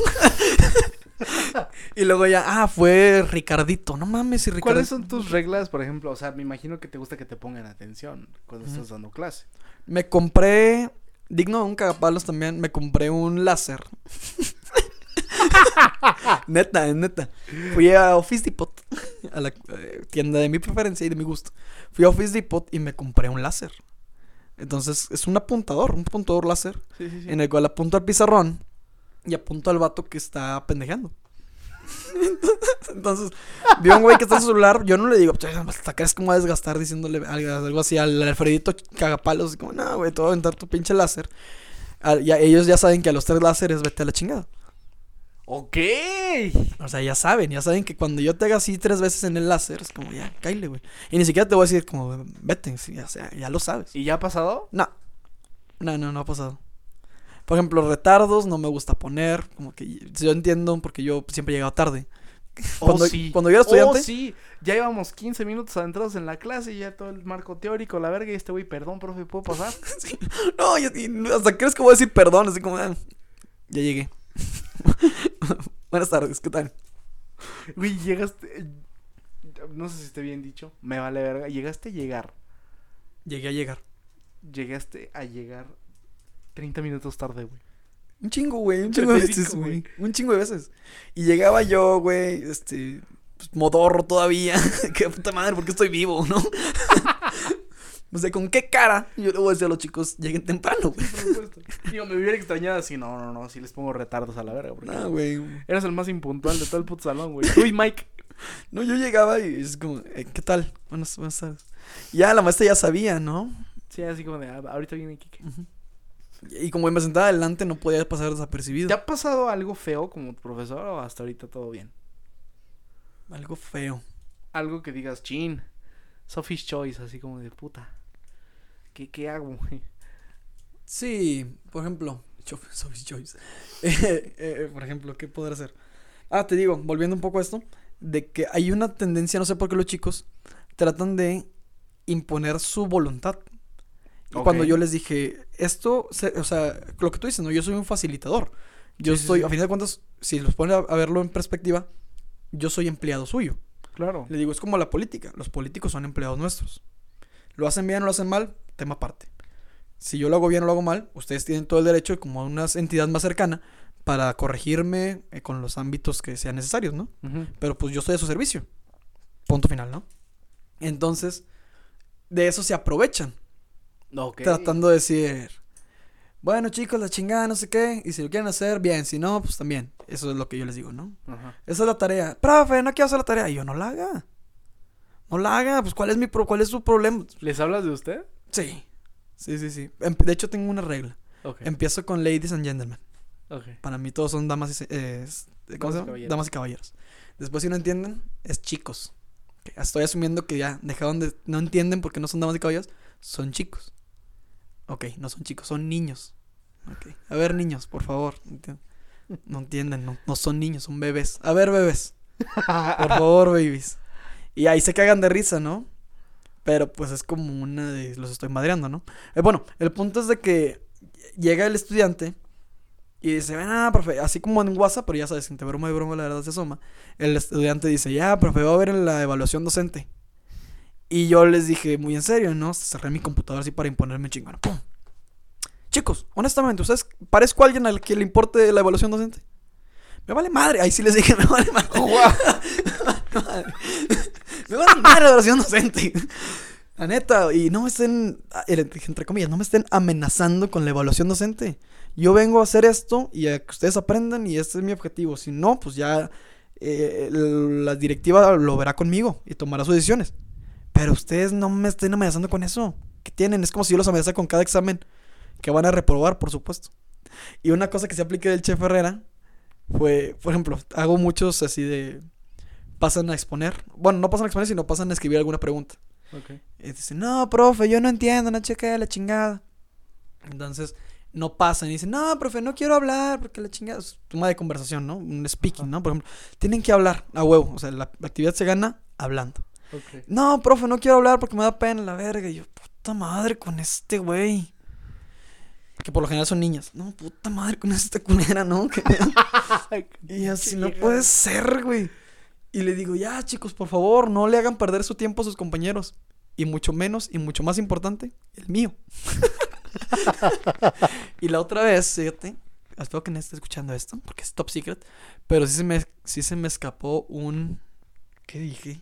(laughs) y luego ya, ah, fue Ricardito. No mames, y Ricardito. ¿Cuáles son tus reglas, por ejemplo? O sea, me imagino que te gusta que te pongan atención cuando estás dando clase. Me compré, digno de un cagapalos también, me compré un láser. (laughs) (laughs) neta, neta. Fui a Office Depot, a la eh, tienda de mi preferencia y de mi gusto. Fui a Office Depot y me compré un láser. Entonces es un apuntador, un apuntador láser, Sí, sí, sí. en el cual apunto al pizarrón y apunto al vato que está pendejando. (laughs) Entonces, vi a un güey que está en su celular. Yo no le digo, "Pues, hasta acá es como a desgastar diciéndole algo, así al Alfredito cagapalos. y Como, no, güey, te voy a aventar tu pinche láser. Ya, ellos ya saben que a los tres láseres vete a la chingada. Ok. O sea, ya saben, ya saben que cuando yo te haga así tres veces en el láser, es como, ya, cáile, güey. Y ni siquiera te voy a decir, como, vete, sí, ya, sea, ya lo sabes. ¿Y ya ha pasado? No. No, no, no ha pasado. Por ejemplo, retardos no me gusta poner. Como que yo entiendo porque yo siempre he llegado tarde. (laughs) Cuando, oh, sí. cuando yo era estudiante. Oh, sí. Ya íbamos 15 minutos adentrados en la clase y ya todo el marco teórico, la verga. Y este güey, perdón, profe, ¿puedo pasar? (laughs) sí. No, y, y hasta crees que voy a decir perdón. Así como, ah, ya llegué. (laughs) (laughs) Buenas tardes, ¿qué tal? Güey, llegaste. No sé si esté bien dicho. Me vale verga. Llegaste a llegar. Llegué a llegar. Llegaste a llegar 30 minutos tarde, güey. Un chingo, güey. Un chingo de veces, güey. güey. Un chingo de veces. Y llegaba yo, güey, este. pues, modorro todavía. (laughs) Qué puta madre, porque estoy vivo, ¿no? (laughs) o sea, ¿con qué cara? Yo le voy a decir a los chicos, lleguen temprano, güey. Por supuesto. Digo, me hubiera extrañado así. No, no, no. Si les pongo retardos a la verga. Porque No, güey. eras el más impuntual de todo el puto salón, güey. Tú y Mike. No, yo llegaba y es como, eh, ¿qué tal? Buenas, buenas tardes. Ya la maestra ya sabía, ¿no? Sí, así como de. "Ah, ahorita viene Kike. Y como me sentaba adelante, no podía pasar desapercibido. ¿Te ha pasado algo feo como profesor o hasta ahorita todo bien? Algo feo. Algo que digas, chin. Sophie's Choice, así como de puta. ¿Qué, qué hago? Sí, por ejemplo, (laughs) Choice. (laughs) Eh, eh, por ejemplo, ¿qué podrá hacer? Ah, te digo, volviendo un poco a esto, de que hay una tendencia, no sé por qué los chicos tratan de imponer su voluntad. Y cuando yo les dije, esto, se- o sea, lo que tú dices, ¿no? Yo soy un facilitador. Yo Sí, estoy, sí. a fin de cuentas, si los ponen a, a verlo en perspectiva, yo soy empleado suyo. Claro. Le digo, es como la política. Los políticos son empleados nuestros. Lo hacen bien o lo hacen mal, tema aparte. Si yo lo hago bien o lo hago mal, ustedes tienen todo el derecho, como una entidad más cercana, para corregirme eh, con los ámbitos que sean necesarios, ¿no? Pero pues yo estoy a su servicio. Punto final, ¿no? Entonces, de eso se aprovechan. Ok. Tratando de decir, bueno chicos, la chingada, no sé qué. Y si lo quieren hacer, bien. Si no, pues también. Eso es lo que yo les digo, ¿no? Esa es la tarea. Profe, no quiero hacer la tarea. Y yo, no la haga. No la haga. Pues, ¿cuál es mi pro cuál es su problema? ¿Les hablas de usted? Sí. Sí, sí, sí. Em- De hecho, tengo una regla. Empiezo con ladies and gentlemen. ok. Para mí todos son damas y... eh, ¿Cómo Damas se llama? caballeros. Damas y caballeros. Después, si no entienden, es chicos. Estoy asumiendo que ya dejaron de... No entienden porque no son damas y caballeros. Son chicos. Ok, no son chicos, son niños. A ver, niños, por favor. No entienden, no, no son niños, son bebés. A ver, bebés. (laughs) Por favor, babies. Y ahí se cagan de risa, ¿no? Pero pues es como una de los estoy madreando, ¿no? Eh, bueno, el punto es de que llega el estudiante y dice, ah, profe, así como en WhatsApp, pero ya sabes, entre broma y broma la verdad se asoma. El estudiante dice, ya, profe, va a ver en la evaluación docente. Y yo les dije, muy en serio, ¿no? Cerré mi computadora así para imponerme chingón. ¡Pum! Chicos, honestamente, ¿ustedes parezco a alguien al que le importe la evaluación docente? Me vale madre. Ahí sí les dije, (laughs) me vale madre. (laughs) me vale madre la evaluación docente. La neta, y no me estén, entre comillas, no me estén amenazando con la evaluación docente. Yo vengo a hacer esto y a que ustedes aprendan y este es mi objetivo. Si no, pues ya eh, la directiva lo verá conmigo y tomará sus decisiones. Pero ustedes no me estén amenazando con eso. ¿Qué tienen? Es como si yo los amenazara con cada examen que van a reprobar, por supuesto. Y una cosa que se aplica del chef Herrera fue, por ejemplo, hago muchos así de pasan a exponer. Bueno, no pasan a exponer, sino pasan a escribir alguna pregunta. Ok. Y dicen, no, profe, yo no entiendo, no chequea la chingada. Entonces, no pasan y dicen, no, profe, no quiero hablar porque la chingada es tema de conversación, ¿no? Un speaking, Ajá. ¿no? Por ejemplo, tienen que hablar a huevo. O sea, la, actividad se gana hablando. Ok. No, profe, no quiero hablar porque me da pena la verga. Y yo, puta madre con este güey. Que por lo general son niñas. No, puta madre con esta culera, ¿no? (laughs) (laughs) Y así no puede ser, güey. Y le digo, ya, chicos, por favor, no le hagan perder su tiempo a sus compañeros. Y mucho menos, y mucho más importante, el mío. (laughs) y la otra vez, fíjate, espero que no esté escuchando esto, porque es top secret. Pero sí se me, sí se me escapó un. ¿Qué dije?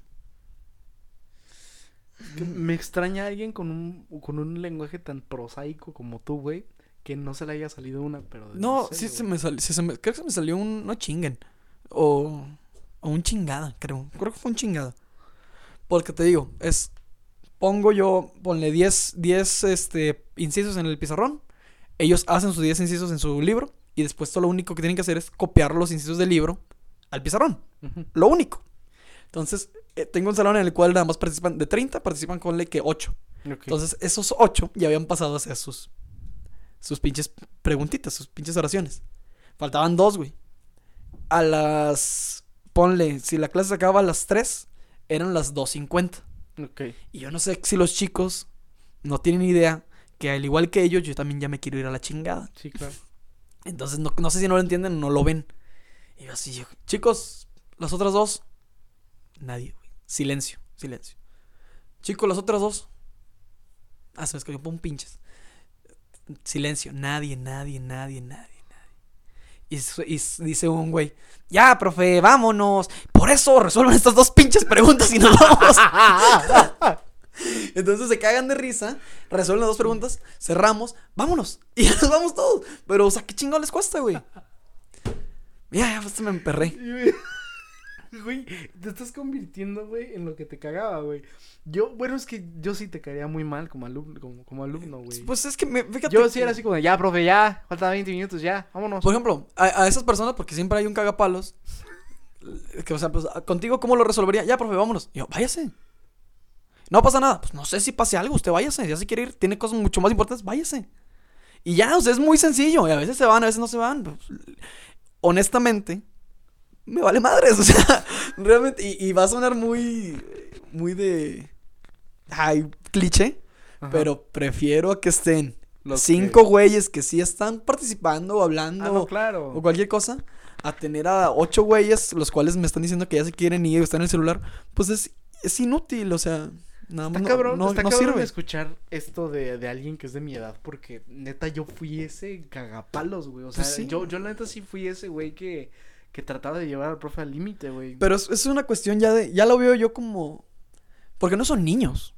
Me extraña alguien con un, con un lenguaje tan prosaico como tú, güey, que no se le haya salido una, pero... No, serio, sí se me salió. creo que se me salió un. No chinguen. O. O un chingada, creo. Creo que fue un chingada. Porque te digo, es. Pongo yo, ponle 10, 10 este, incisos en el pizarrón. Ellos hacen sus 10 incisos en su libro. Y después todo lo único que tienen que hacer es copiar los incisos del libro al pizarrón. Lo único. Entonces, eh, tengo un salón en el cual nada más participan de 30, participan con que 8. Ok. Entonces, esos 8 ya habían pasado a hacer sus, sus pinches preguntitas, sus pinches oraciones. Faltaban dos, güey. A las. Ponle, si la clase se acababa a las 3, eran las 2.50. Ok. Y yo no sé si los chicos no tienen idea que al igual que ellos, yo también ya me quiero ir a la chingada. Sí, claro. Entonces, no, no sé si no lo entienden o no lo ven. Y yo así, yo, chicos, las otras dos. Nadie, güey. Silencio, silencio. Chicos, las otras dos. Ah, se me escogió, pon pinches. Silencio, nadie, nadie, nadie, nadie. Y, dice un güey, ya, profe, vámonos. Por eso resuelvan estas dos pinches preguntas y nos vamos. (laughs) Entonces se cagan de risa, resuelven las dos preguntas, cerramos, vámonos. (laughs) Y ya nos vamos todos. Pero, o sea, ¿qué chingón les cuesta, güey? Ya, ya, pues me emperré. Güey, te estás convirtiendo, güey, en lo que te cagaba, güey. Yo, bueno, es que yo sí te caería muy mal como alumno, como, como alumno, güey. Pues es que, me, fíjate. yo sí que- era así como, ya, profe, ya, faltan 20 minutos, ya, vámonos. Por ejemplo, a, a esas personas, porque siempre hay un cagapalos. Que, o sea, pues, contigo, ¿cómo lo resolvería? Ya, profe, vámonos. Y yo, váyase. No pasa nada. Pues no sé si pase algo. Usted váyase. Ya si quiere ir, tiene cosas mucho más importantes, váyase. Y ya, o sea, es muy sencillo. Y a veces se van, a veces no se van. Pues, honestamente, me vale madres. (laughs) O sea, realmente. Y, y va a sonar muy. Muy de. Ay, cliché. Ajá. Pero prefiero a que estén Los cinco que- güeyes que sí están participando o hablando Ah, no, claro. o cualquier cosa, a tener a ocho güeyes, los cuales me están diciendo que ya se quieren ir, están en el celular, pues es, es inútil, o sea, nada más Está no, cabrón, no- está no cabrón sirve. escuchar esto de, de alguien que es de mi edad, porque neta yo fui ese cagapalos, güey. O sea, Pues sí. yo, yo la neta sí fui ese güey que, que trataba de llevar al profe al límite, güey. Pero es, es una cuestión ya de, ya lo veo yo como, porque no son niños.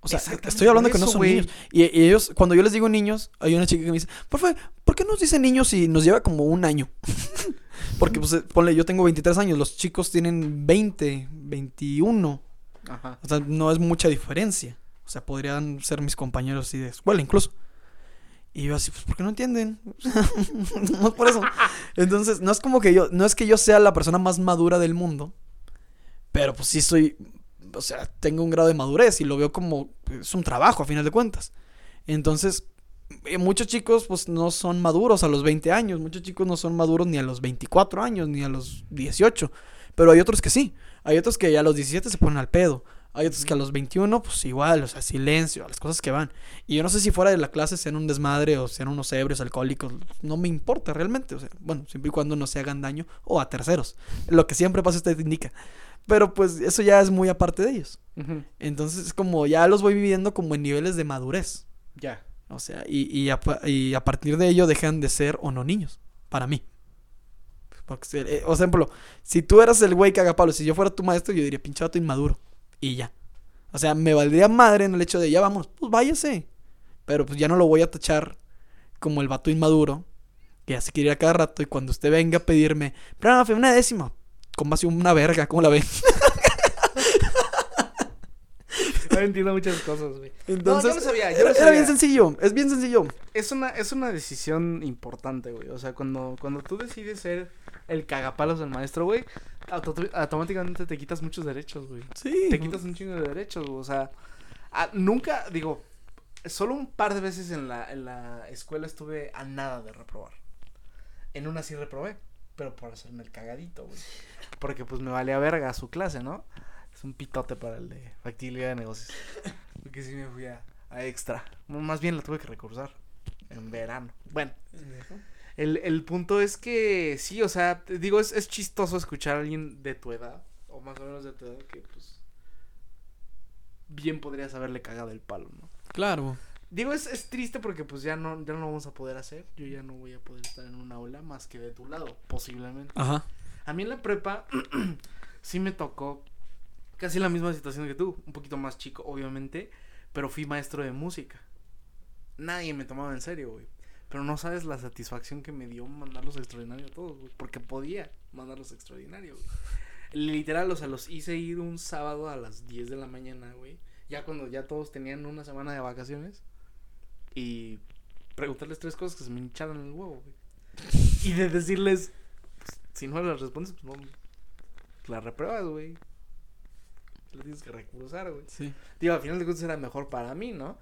O sea, estoy hablando que no son niños. Y, y ellos, cuando yo les digo niños, hay una chica que me dice, profe, ¿por qué nos dice niños si nos lleva como un año? (laughs) Porque, pues, eh, ponle, yo tengo 23 años, los chicos tienen 20, 21. Ajá. O sea, no es mucha diferencia. O sea, podrían ser mis compañeros así de escuela incluso. Y yo así, pues, ¿por qué no entienden? (laughs) no por eso. Entonces, no es como que yo, no es que yo sea la persona más madura del mundo, pero pues sí soy, o sea, tengo un grado de madurez y lo veo como, es un trabajo a final de cuentas. Entonces, eh, muchos chicos pues no son maduros a los 20 años, muchos chicos no son maduros ni a los 24 años, ni a los 18, pero hay otros que sí, hay otros que ya a los 17 se ponen al pedo, hay otros que a los 21 pues igual, o sea, silencio, a las cosas que van. Y yo no sé si fuera de la clase sean un desmadre o sean unos ebrios alcohólicos, no me importa realmente, o sea, bueno, siempre y cuando no se hagan daño o a terceros, lo que siempre pasa usted indica. Pero pues eso ya es muy aparte de ellos. Ujú. Entonces es como ya los voy viviendo como en niveles de madurez. Ya. O sea, y, y, a, pa- y a partir de ello dejan de ser o no niños. Para mí. Porque, eh, o ejemplo, si tú eras el güey que haga palo, si yo fuera tu maestro, yo diría, pinche vato inmaduro. Y ya. O sea, me valdría madre en el hecho de, ya vamos, pues váyase. Pero pues ya no lo voy a tachar como el vato inmaduro, que ya se quiere ir a cada rato. Y cuando usted venga a pedirme, profe, una décima, como así una verga, ¿cómo la ven? Ahora (laughs) entiendo muchas cosas, güey. Entonces, no sabía, yo era, no era bien sencillo, es bien sencillo. Es una, es una decisión importante, güey. O sea, cuando, cuando tú decides ser el cagapalos del maestro, güey, automáticamente te quitas muchos derechos, güey. Sí. Te quitas un chingo de derechos, güey. O sea, ah, nunca, digo, solo un par de veces en la, en la escuela estuve a nada de reprobar. En una sí reprobé, pero por hacerme el cagadito, güey. Porque pues me valía verga su clase, ¿no? Es un pitote para el de factibilidad de negocios. (laughs) Porque sí me fui a, a extra. Más bien la tuve que recursar en verano. Bueno, el, el punto es que sí, o sea, digo, es, es chistoso escuchar a alguien de tu edad, o más o menos de tu edad, que pues bien podrías haberle cagado el palo, ¿no? Claro. Digo, es, es triste porque pues ya no, ya no lo vamos a poder hacer. Yo ya no voy a poder estar en una aula más que de tu lado, posiblemente. Ajá. A mí en la prepa (clears throat) sí me tocó casi la misma situación que tú, un poquito más chico, obviamente, pero fui maestro de música. Nadie me tomaba en serio, güey. Pero no sabes la satisfacción que me dio mandarlos extraordinarios a todos, güey, porque podía mandarlos extraordinarios. güey. Literal, o sea, los hice ir un sábado a las 10 de la mañana, güey. Ya cuando ya todos tenían una semana de vacaciones. Y preguntarles tres cosas que se me hincharon el huevo, güey. Y de decirles, pues, si no las respondes, pues no. Las repruebas, güey. Las tienes que recursar, güey. Sí. Digo, al final de cuentas era mejor para mí, ¿no?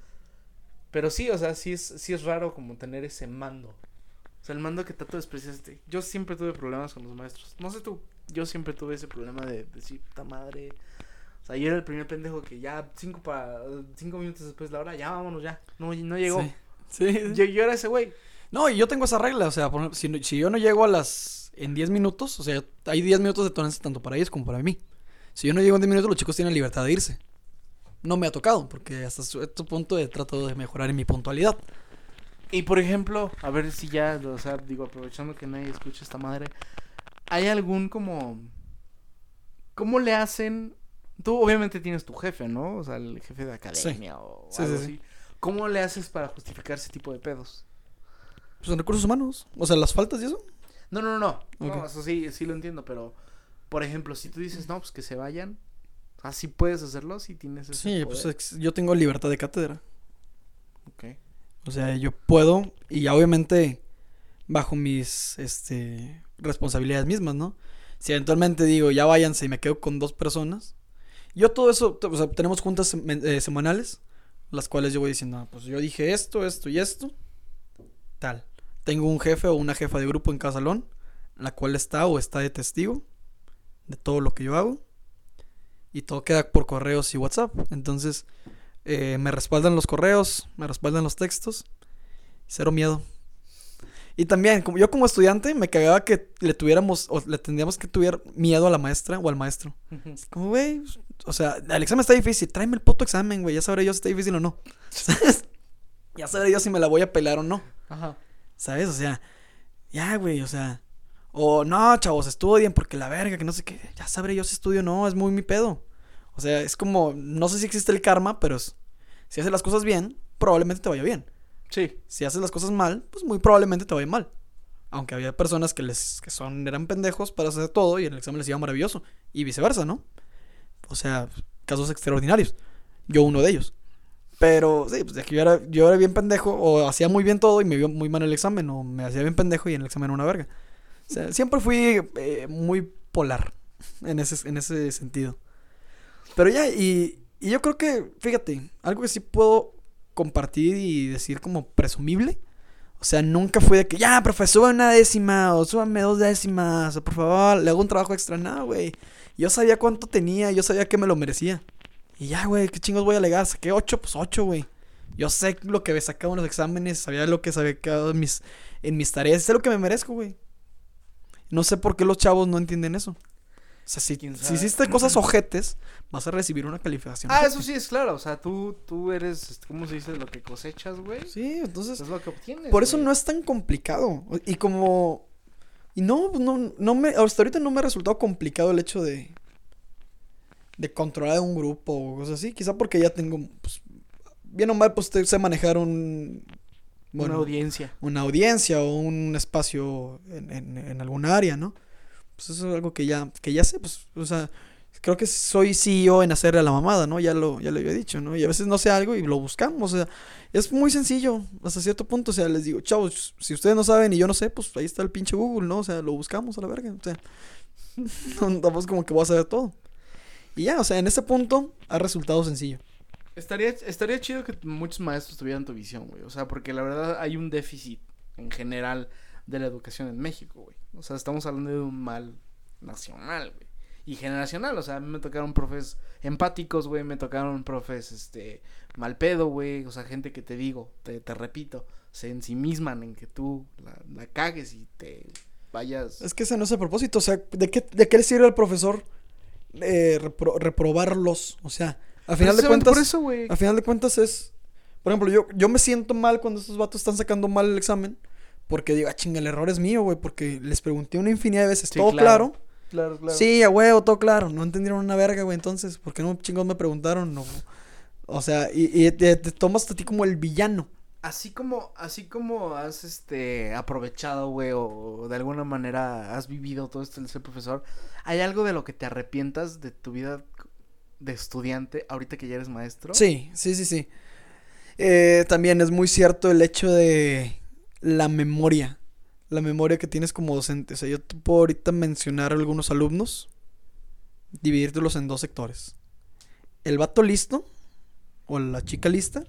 Pero sí, o sea, sí es, sí es raro como tener ese mando. O sea, el mando que tanto despreciaste. Yo siempre tuve problemas con los maestros. No sé tú, yo siempre tuve ese problema de decir, puta madre. O sea, yo era el primer pendejo que ya cinco, para, cinco minutos después de la hora, ya vámonos ya. No, no llegó. Sí. Sí. Yo, yo era ese güey. No, y yo tengo esa regla, o sea, por si, si yo no llego a las... En 10 minutos, o sea, hay 10 minutos de tolerancia tanto para ellos como para mí. Si yo no llego en 10 minutos, los chicos tienen libertad de irse. No me ha tocado, porque hasta cierto punto he tratado de mejorar en mi puntualidad. Y por ejemplo, a ver si ya, o sea, digo, aprovechando que nadie escucha esta madre, ¿hay algún como... ¿Cómo le hacen? Tú obviamente tienes tu jefe, ¿no? O sea, el jefe de academia o Sí, algo sí, sí. así. ¿Cómo le haces para justificar ese tipo de pedos? Pues en recursos humanos, o sea, las faltas y eso. No, no, no, no. Ok. No, eso sí, sí lo entiendo, pero... Por ejemplo, si tú dices, no, pues que se vayan. Así puedes hacerlo si tienes ese Sí, pues poder. yo tengo libertad de cátedra. Ok. O sea, yo puedo, y ya obviamente bajo mis este, responsabilidades mismas, ¿no? Si eventualmente digo, ya váyanse y me quedo con dos personas. Yo todo eso, o sea, tenemos juntas men- eh, semanales, las cuales yo voy diciendo, ah, pues yo dije esto, esto y esto, tal. Tengo un jefe o una jefa de grupo en cada salón, la cual está o está de testigo de todo lo que yo hago. Y todo queda por correos y WhatsApp. Entonces, eh, me respaldan los correos, me respaldan los textos. Cero miedo. Y también, como yo como estudiante, me cagaba que le tuviéramos, o le tendríamos que tuviera miedo a la maestra o al maestro. Es como, güey, o sea, el examen está difícil, tráeme el puto examen, güey, ya sabré yo si está difícil o no. ¿Sabes? (laughs) Ya sabré yo si me la voy a pelar o no. Ajá. ¿Sabes? O sea, ya, güey, o sea. O no, chavos, estudien porque la verga, que no sé qué. Ya sabré yo si estudio o no, es muy mi pedo. O sea, es como, no sé si existe el karma, pero es- si haces las cosas bien, probablemente te vaya bien. Sí. Si haces las cosas mal, pues muy probablemente te vaya mal. Aunque había personas que les que son eran pendejos para hacer todo y en el examen les iba maravilloso y viceversa, ¿no? O sea, casos extraordinarios. Yo uno de ellos. Pero sí, pues de que yo era, yo era bien pendejo o hacía muy bien todo y me vio muy mal el examen o me hacía bien pendejo y en el examen era una verga. O sea, siempre fui eh, muy polar en ese, en ese sentido. Pero ya, y, y yo creo que, fíjate, algo que sí puedo compartir y decir como presumible. O sea, nunca fue de que, ya, profe, sube una décima o súbame dos décimas, o por favor, le hago un trabajo extra. No, güey. Yo sabía cuánto tenía, yo sabía que me lo merecía. Y ya, güey, ¿qué chingos voy a alegar? Saqué ocho, pues ocho, güey. Yo sé lo que me sacaba en los exámenes, sabía lo que sabía en mis, en mis tareas, sé lo que me merezco, güey. No sé por qué los chavos no entienden eso. O sea, si, ¿Quién si hiciste cosas ojetes, vas a recibir una calificación. Ah, eso sí es claro. O sea, tú, tú eres, este, ¿cómo se dice? Lo que cosechas, güey. Sí, entonces... Es lo que obtienes. Por eso güey. no es tan complicado. Y como. Y no, no, no me. Hasta ahorita no me ha resultado complicado el hecho de. De controlar un grupo o cosas así. Quizá porque ya tengo. Pues, bien o mal, pues te- sé manejar un. Una audiencia. Una audiencia o un espacio en, en, en alguna área, ¿no? Pues eso es algo que ya, que ya sé, pues, o sea, creo que soy CEO en hacerle a la mamada, ¿no? Ya lo, ya lo había dicho, ¿no? Y a veces no sé algo y lo buscamos, o sea, es muy sencillo hasta cierto punto, o sea, les digo, chavos, si ustedes no saben y yo no sé, pues ahí está el pinche Google, ¿no? O sea, lo buscamos a la verga, o sea, (laughs) no, tampoco es como que voy a saber todo. Y ya, o sea, en ese punto ha resultado sencillo. Estaría, estaría chido que muchos maestros tuvieran tu visión, güey. O sea, porque la verdad hay un déficit en general de la educación en México, güey. O sea, estamos hablando de un mal nacional, güey. Y generacional, o sea, a mí me tocaron profes empáticos, güey, me tocaron profes, este, mal pedo, güey, o sea, gente que te digo, te, te repito, se ensimisman en que tú la, la cagues y te vayas... Es que ese no es el propósito, o sea, ¿de qué, de qué le sirve al profesor eh, repro- reprobarlos? O sea, a final de cuentas... Por eso, güey. A final de cuentas es. Por ejemplo, yo, yo me siento mal cuando estos vatos están sacando mal el examen. Porque digo, ah, chinga, el error es mío, güey. Porque les pregunté una infinidad de veces. Sí, ¿Todo claro. claro? Claro, claro. Sí, a huevo, todo claro. No entendieron una verga, güey. Entonces, ¿por qué no chingos me preguntaron? No. O sea, y, y te, te tomas a ti como el villano. Así como, así como has este aprovechado, güey, o de alguna manera has vivido todo esto de ser profesor, ¿hay algo de lo que te arrepientas de tu vida de estudiante ahorita que ya eres maestro? Sí, sí, sí, sí. Eh, también es muy cierto el hecho de la memoria. La memoria que tienes como docente. O sea, yo te puedo ahorita mencionar algunos alumnos, dividírtelos en dos sectores. El vato listo, o la chica lista,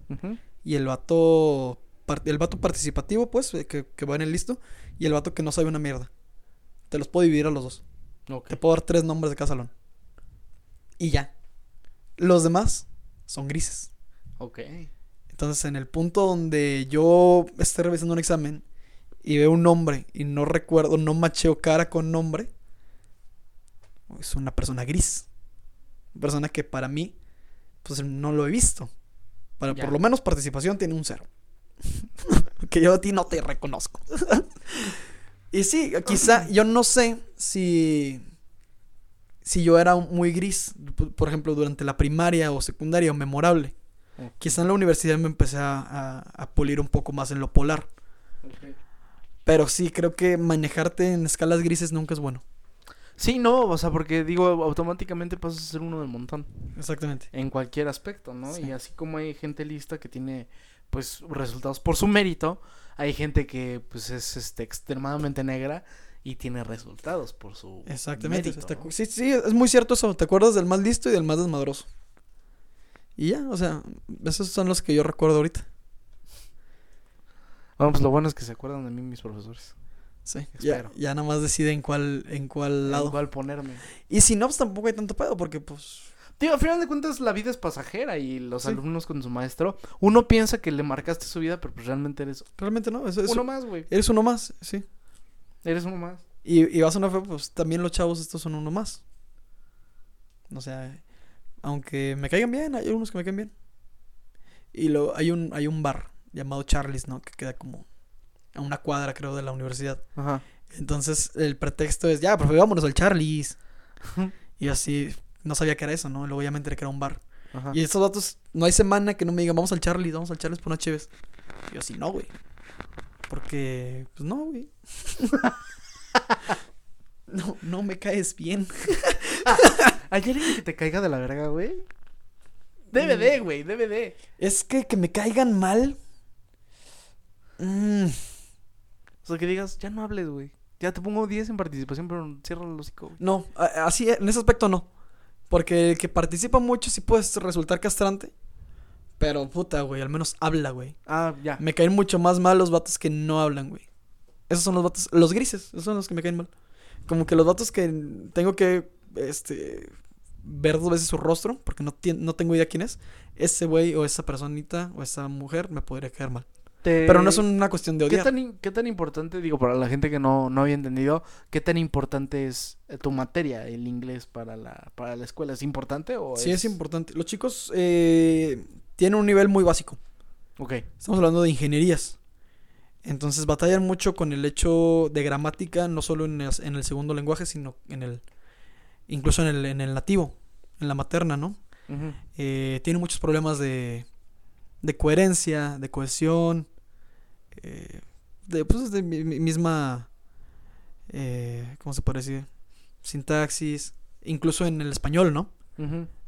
y el vato, el vato participativo, pues, eh, que, que va en el listo, y el vato que no sabe una mierda. Te los puedo dividir a los dos. Te puedo dar tres nombres de cada salón. Y ya. Los demás son grises. Ok. Entonces, en el punto donde yo esté revisando un examen y veo un nombre y no recuerdo, no macheo cara con nombre, es una persona gris. Una persona que para mí, pues no lo he visto. Para, Ya. por lo menos participación tiene un cero. (laughs) que yo a ti no te reconozco. (laughs) y sí, quizá, (laughs) yo no sé si si yo era muy gris, por ejemplo, durante la primaria o secundaria o memorable. Ok. Quizá en la universidad me empecé a, a- a pulir un poco más en lo polar. Pero sí, creo que manejarte en escalas grises nunca es bueno. Sí, no, o sea, porque digo, automáticamente pasas a ser uno del montón. Exactamente. En cualquier aspecto, ¿no? Sí. Y así como hay gente lista que tiene, pues, resultados por su mérito, hay gente que, pues, es este, extremadamente negra y tiene resultados por su Exactamente. mérito, sí, sí, es muy cierto eso. ¿Te acuerdas del más listo y del más desmadroso? Y ya, o sea, esos son los que yo recuerdo ahorita. Bueno, pues lo bueno es que se acuerdan de mí mis profesores. Sí. Ya, Espero. ya nada más deciden cuál, en cuál lado. Igual ponerme. Y si no, pues tampoco hay tanto pedo, porque pues. Tío, al final de cuentas la vida es pasajera y los Sí. alumnos con su maestro, uno piensa que le marcaste su vida, pero pues realmente eres Realmente no. Eso, eso- uno más, güey. Eres uno más, sí. Eres uno más. Y, y vas a una fe, pues también los chavos estos son uno más. O sea, aunque me caigan bien, hay algunos que me caen bien. Y lo, hay un, hay un bar llamado Charlie's, ¿no? Que queda como a una cuadra, creo, de la universidad. Ajá. Entonces, el pretexto es, ya, profe, vámonos al Charlie's. (laughs) y así, no sabía que era eso, ¿no? Luego ya me enteré que era un bar. Ajá. Y estos datos, no hay semana que no me digan, vamos al Charlie's, vamos al Charlie's por una chéves. Y yo así, no, güey. Porque, pues no, güey. (laughs) no, no me caes bien. (laughs) ¿Hay alguien que te caiga de la verga, güey? Debe de, güey, de. Es que que me caigan mal. mm, O sea, que digas, ya no hables, güey. Ya te pongo 10 en participación, pero cierra el hocico. güey. no, así, en ese aspecto no. Porque el que participa mucho sí puede resultar castrante. Pero puta, güey, al menos habla, güey. Ah, ya. Me caen mucho más mal los vatos que no hablan, güey. Esos son los vatos, los grises, esos son los que me caen mal. Como que los vatos que tengo que, este, ver dos veces su rostro, porque no, no tengo idea quién es. Ese güey o esa personita o esa mujer me podría caer mal. Te- Pero no es una cuestión de ¿Qué odiar. tan, in- ¿Qué tan importante, digo, para la gente que no, no había entendido, qué tan importante es eh, tu materia, el inglés para la, para la escuela? ¿Es importante o Sí, es importante. Los chicos eh, tienen un nivel muy básico. Ok. Estamos hablando de ingenierías. Entonces batallan mucho con el hecho de gramática, no solo en el, en el segundo lenguaje, sino en el, incluso en el, en el nativo, en la materna, ¿no? Eh, tienen muchos problemas de, de coherencia, de cohesión, eh, de, pues, de mi- mi- misma, eh, ¿cómo se puede decir? Sintaxis, incluso en el español, ¿no?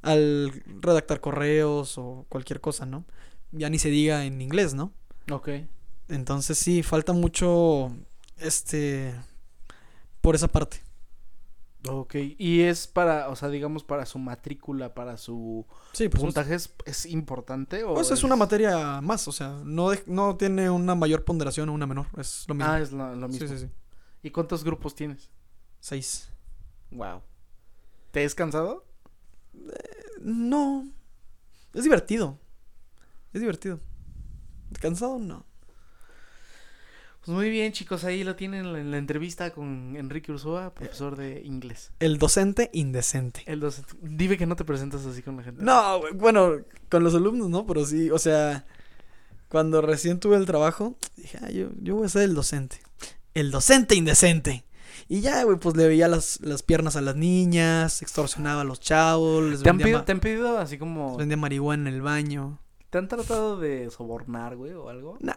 Al redactar correos o cualquier cosa, ¿no? Ya ni se diga en inglés, ¿no? Ok. Entonces sí, falta mucho, este, por esa parte. Ok. Y es para, o sea, digamos, para su matrícula, para su Sí, pues, puntaje, ¿es, es importante o pues es una materia más, o sea, no, de- no tiene una mayor ponderación o una menor, es lo mismo. Ah, es lo, lo mismo. sí, sí, sí. ¿Y cuántos grupos tienes? Seis. Wow. ¿Te has cansado? No, es divertido. Es divertido. ¿Cansado? No. Pues muy bien, chicos, ahí lo tienen en la, en la entrevista con Enrique Ursúa, profesor de inglés. El docente indecente. El docente. Dime que no te presentas así con la gente. No, bueno, con los alumnos, ¿no? Pero sí, o sea, cuando recién tuve el trabajo, dije, ah, yo, yo voy a ser el docente. El docente indecente. Y ya, güey, pues le veía las, las piernas a las niñas, extorsionaba a los chavos, les ¿Te han, pedido, te han pedido así como... les vendía marihuana en el baño. ¿Te han tratado de sobornar, güey, o algo? Nah.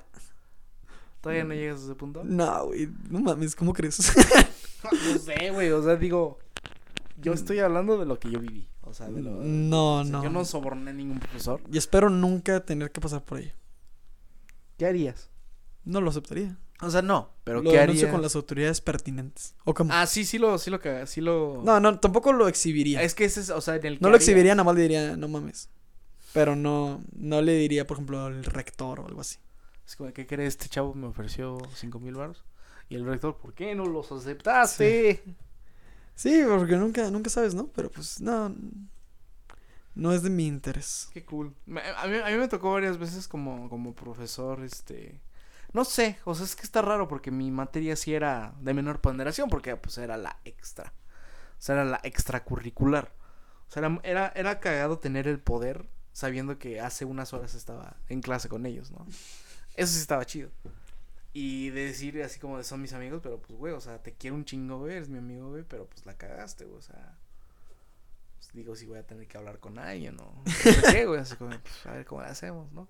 ¿Todavía no llegas a ese punto? No, güey, no mames, ¿cómo crees? (laughs) No sé, güey, o sea, digo, yo estoy hablando de lo que yo viví, o sea, de lo... No, o sea, no. Yo no soborné a ningún profesor. Y espero nunca tener que pasar por ello. ¿Qué harías? No lo aceptaría. O sea, no, pero lo ¿qué harías? con las autoridades pertinentes. O como... Ah, sí, sí lo, sí lo caga, sí lo... No, no, tampoco lo exhibiría. Es que ese es, o sea, en el No ¿qué lo exhibiría, nada más le diría, no mames. Pero no, no le diría, por ejemplo, al rector o algo así. Es como, ¿qué crees? Este chavo me ofreció cinco mil baros. Y el rector, ¿por qué no los aceptaste? Sí, porque nunca, nunca sabes, ¿no? Pero pues no. No es de mi interés. Qué cool. A mí, a mí me tocó varias veces como, como profesor, este... No sé, o sea, es que está raro porque mi materia sí era de menor ponderación porque pues era la extra. O sea, era la extracurricular. O sea, era, era, cagado tener el poder sabiendo que hace unas horas estaba en clase con ellos, ¿no? Eso sí estaba chido. Y de decir así como de son mis amigos, pero pues, güey, o sea, te quiero un chingo, güey, eres mi amigo, güey, pero pues la cagaste, güey, o sea... pues, digo, si voy a tener que hablar con alguien o no sé güey, así como, pues, a ver cómo hacemos, ¿no?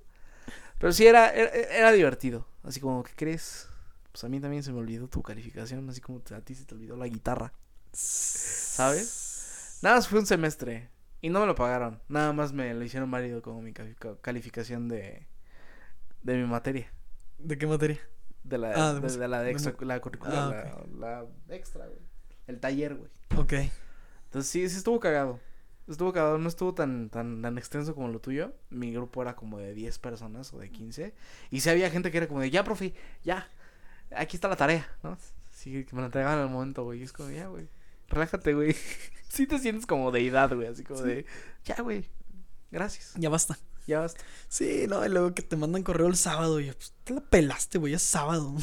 Pero sí era, era, era divertido, así como, ¿qué crees? Pues a mí también se me olvidó tu calificación, así como a ti se te olvidó la guitarra. ¿Sabes? Nada más fue un semestre y no me lo pagaron, nada más me lo hicieron válido como mi califica- calificación de, de mi materia. ¿De qué materia? De la, Ah, de de, música. de la de extra, la curricular, Ah, la, la extra, güey. El taller, güey. Ok. Entonces sí, sí estuvo cagado. Estuvo cagado, no estuvo tan, tan, tan extenso como lo tuyo. Mi grupo era como de 10 personas o de 15. Y sí había gente que era como de, ya, profe, ya, aquí está la tarea, ¿no? Sí, que me la entregaban al momento, güey. Y es como, ya, güey, relájate, güey. (laughs) sí te sientes como deidad, güey, así como Sí. de, ya, güey, gracias, Ya basta. ya basta. Sí, no, y luego que te mandan correo el sábado y pues te la pelaste, güey, es sábado. (laughs)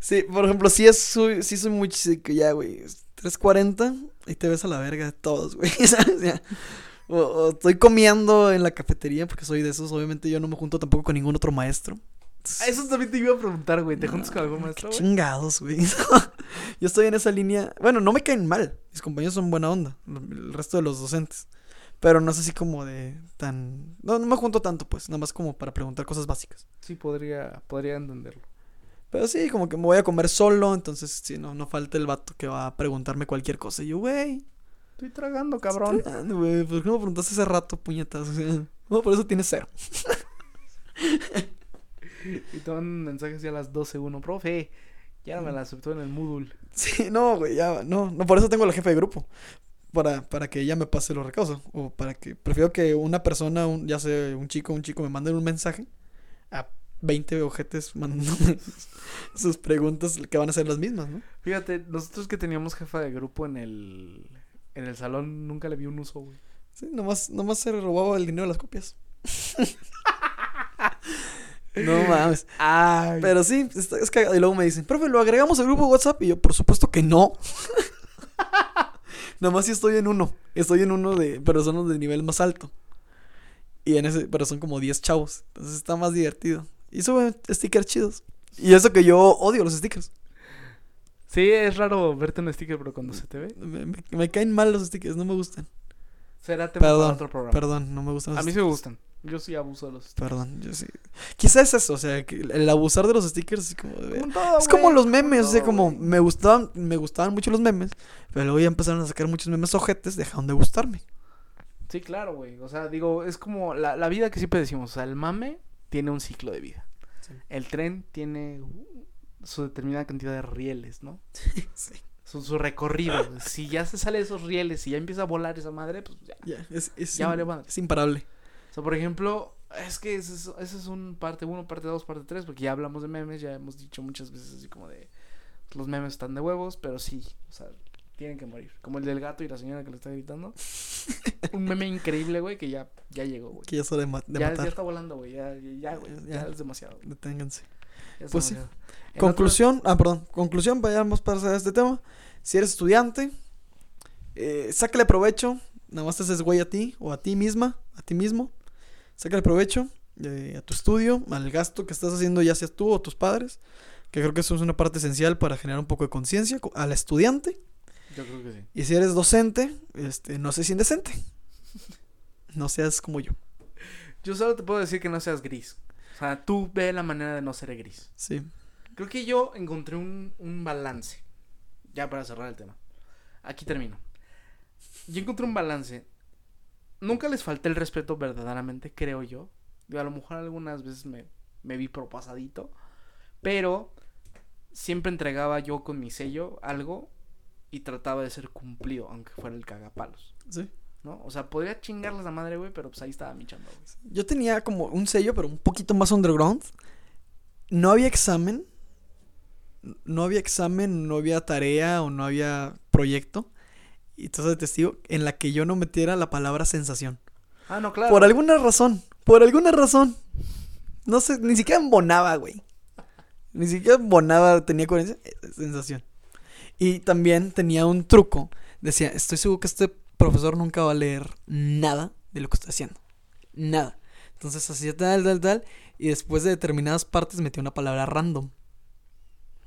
sí, por ejemplo, sí, es, soy, sí soy muy chico, ya, güey, 3.40 y te ves a la verga de todos, güey, (laughs) ¿sabes? Ya. O, o estoy comiendo en la cafetería porque soy de esos, obviamente yo no me junto tampoco con ningún otro maestro. Eso también te iba a preguntar, güey, ¿te No, juntas con algún maestro, güey? Chingados, güey. (laughs) Yo estoy en esa línea. Bueno, no me caen mal. Mis compañeros son buena onda. El resto de los docentes. Pero no es así como de tan. No, no me junto tanto, pues. Nada más como para preguntar cosas básicas. Sí, podría, podría entenderlo. Pero sí, como que me voy a comer solo. Entonces, sí, no, no falta el vato que va a preguntarme cualquier cosa. Y yo, güey. Estoy tragando, cabrón. güey, ¿Por qué no me preguntaste hace rato, puñetas? (laughs) No, por eso tienes cero. (laughs) Y te mandan mensajes ya a las 12.1, profe, ya me la aceptó en el Moodle. (laughs) Sí, no, güey, ya, no, no, por eso tengo la jefe de grupo. Para, para que ella me pase los recausos. O para que, prefiero que una persona, un, ya sea un chico o un chico, me manden un mensaje a 20 ojetes mandándome (laughs) sus preguntas que van a ser las mismas, ¿no? Fíjate, nosotros que teníamos jefa de grupo en el, en el salón, nunca le vi un uso, güey. Sí, nomás, nomás se robaba el dinero de las copias. (laughs) no mames. Ay. Pero sí, es cagado. Y luego me dicen, profe, ¿lo agregamos al grupo de WhatsApp? Y yo, por supuesto que no. (laughs) Nomás si estoy en uno. Estoy en uno de personas de nivel más alto. Y en ese, pero son como 10 chavos. Entonces está más divertido. Y suben stickers chidos. Y eso que yo odio los stickers. Sí, es raro verte en sticker, pero cuando se te ve. Me, me- me caen mal los stickers, no me gustan. Será tema para Perdón, otro programa. perdón, no me gustan los A mí sí me gustan. Yo sí abuso de los stickers. Perdón, yo sí. Quizás es eso, o sea, que el abusar de los stickers es como de... Como todo, Es como los memes, o sea, como me gustaban, me gustaban mucho los memes, pero luego ya empezaron a sacar muchos memes ojetes, dejaron de gustarme. Sí, claro, güey. O sea, digo, es como la, la vida que siempre decimos. O sea, el mame tiene un ciclo de vida. Sí. El tren tiene su determinada cantidad de rieles, ¿no? (laughs) Sí. Su, su recorrido. si ya se sale de esos rieles y ya empieza a volar esa madre, pues ya. Ya, es, es, Ya vale madre. es imparable. O sea, por ejemplo, es que ese es, ese es un parte 1, parte 2, parte 3, porque ya hablamos de memes, ya hemos dicho muchas veces así como de los memes están de huevos, pero sí, o sea, tienen que morir. Como el del gato y la señora que le está gritando. (laughs) un meme increíble, güey, que ya, ya llegó, güey. Que ya es hora de, ma- de Ya, está volando, güey, ya, ya, güey, Ya. ya es demasiado. Deténganse. es Pues sí. demasiado. Conclusión, ah, perdón. Conclusión, vayamos para hacer este tema. Si eres estudiante, eh, sácale provecho. Nada más te haces güey a ti o a ti misma, a ti mismo. Sácale provecho eh, a tu estudio, al gasto que estás haciendo, ya seas tú o tus padres. Que creo que eso es una parte esencial para generar un poco de conciencia co- al estudiante. Yo creo que sí. Y si eres docente, este, no seas indecente. No seas como yo. Yo solo te puedo decir que no seas gris. O sea, tú ve la manera de no ser gris. Sí. Creo que yo encontré un, un balance. Ya para cerrar el tema. Aquí termino. Yo encontré un balance. Nunca les falté el respeto verdaderamente, creo yo. Yo a lo mejor algunas veces me, me vi propasadito. Pero siempre entregaba yo con mi sello algo y trataba de ser cumplido, aunque fuera el cagapalos. Sí. ¿No? O sea, podría chingarles la madre, güey, pero pues ahí estaba mi chamba, güey. Yo tenía como un sello, pero un poquito más underground. No había examen. No había examen, no había tarea o no había proyecto. Y entonces de testigo en la que yo no metiera la palabra sensación. Ah, no, claro. Por alguna razón. Por alguna razón. No sé, ni siquiera embonaba, güey. Ni siquiera embonaba, tenía coherencia. eh, Sensación. Y también tenía un truco. Decía, estoy seguro que este profesor nunca va a leer nada de lo que estoy haciendo. Nada. Entonces hacía tal, tal, tal. Y después de determinadas partes metía una palabra random.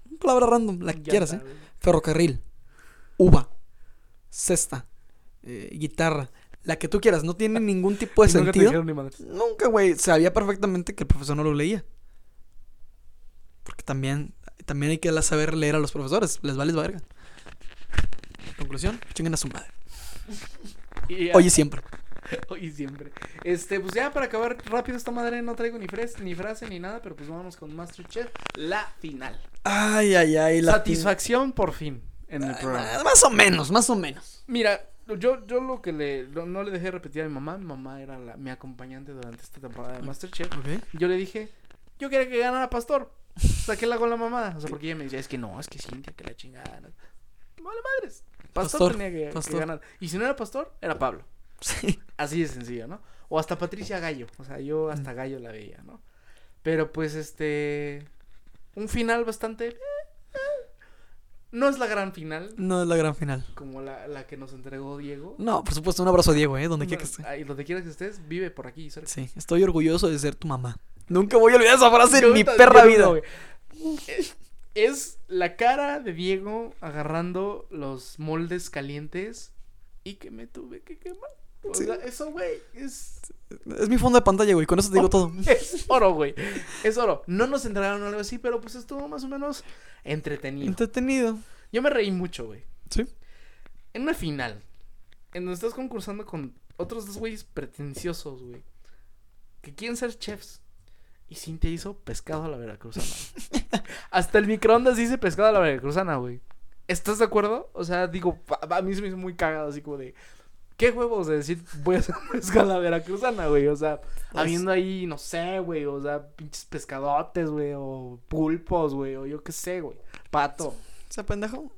Una palabra random, la que Ya quieras, está, ¿eh? Ferrocarril. Uva. Cesta. eh, guitarra. La que tú quieras. No tiene ningún tipo de (laughs) Y nunca te sentido. ni madres. Nunca, güey. Sabía perfectamente que el profesor no lo leía. Porque también, también hay que saber leer a los profesores. Les vales verga. Conclusión, chinguen a su madre. Y ya- Oye, siempre. (laughs) Hoy siempre. Este, pues ya para acabar rápido esta madre no traigo ni, fres ni frase ni nada, pero pues vámonos con Masterchef, la final. Ay, ay, ay. la Satisfacción por fin en el Ay, programa. ma- Más o menos, más o menos. Mira, yo, yo lo que le lo- no le dejé repetir a mi mamá, mi mamá era la, mi acompañante durante esta temporada de Masterchef. Ok. Yo le dije, yo quería que ganara Pastor. (laughs) Saqué la con la mamada. O sea, porque ella me decía, es que no, es que Cintia, que la chingada. no". Vale madres. Pastor, Pastor, tenía que, ganar. Y si no era Pastor, era Pablo. Sí. Así de sencillo, ¿no? O hasta Patricia Gallo. O sea, yo Mm. hasta Gallo la veía, ¿no? Pero pues este. Un final bastante. eh, eh, No es la gran final. No es la gran final. Como la, la que nos entregó Diego. No, por supuesto, un abrazo a Diego, ¿eh? Donde quiera que esté. Ahí, donde quiera que estés, vive por aquí cerca. Sí, estoy orgulloso de ser tu mamá. Nunca voy a olvidar esa frase en mi perra vida. güey. Es la cara de Diego agarrando los moldes calientes y que me tuve que quemar. O Sí. sea, eso, güey, es, Es mi fondo de pantalla, güey. Con eso te digo todo. (laughs) es oro, güey. Es oro. No nos entregaron algo así, pero pues estuvo más o menos entretenido. Entretenido. Yo me reí mucho, güey. Sí. En una final, en donde estás concursando con otros dos güeyes pretenciosos, güey, que quieren ser chefs. Y Cintia hizo pescado a la veracruzana. (laughs) Hasta el microondas dice pescado a la veracruzana, güey. ¿Estás de acuerdo? O sea, digo, a, mí se me hizo muy cagado, así como de. ¿Qué huevos de decir voy a hacer (laughs) pescado a la veracruzana, güey? O sea, habiendo ahí, no sé, güey, o sea, pinches pescadotes, güey, o pulpos, güey, o yo qué sé, güey. Pato. ¿Se pendejo?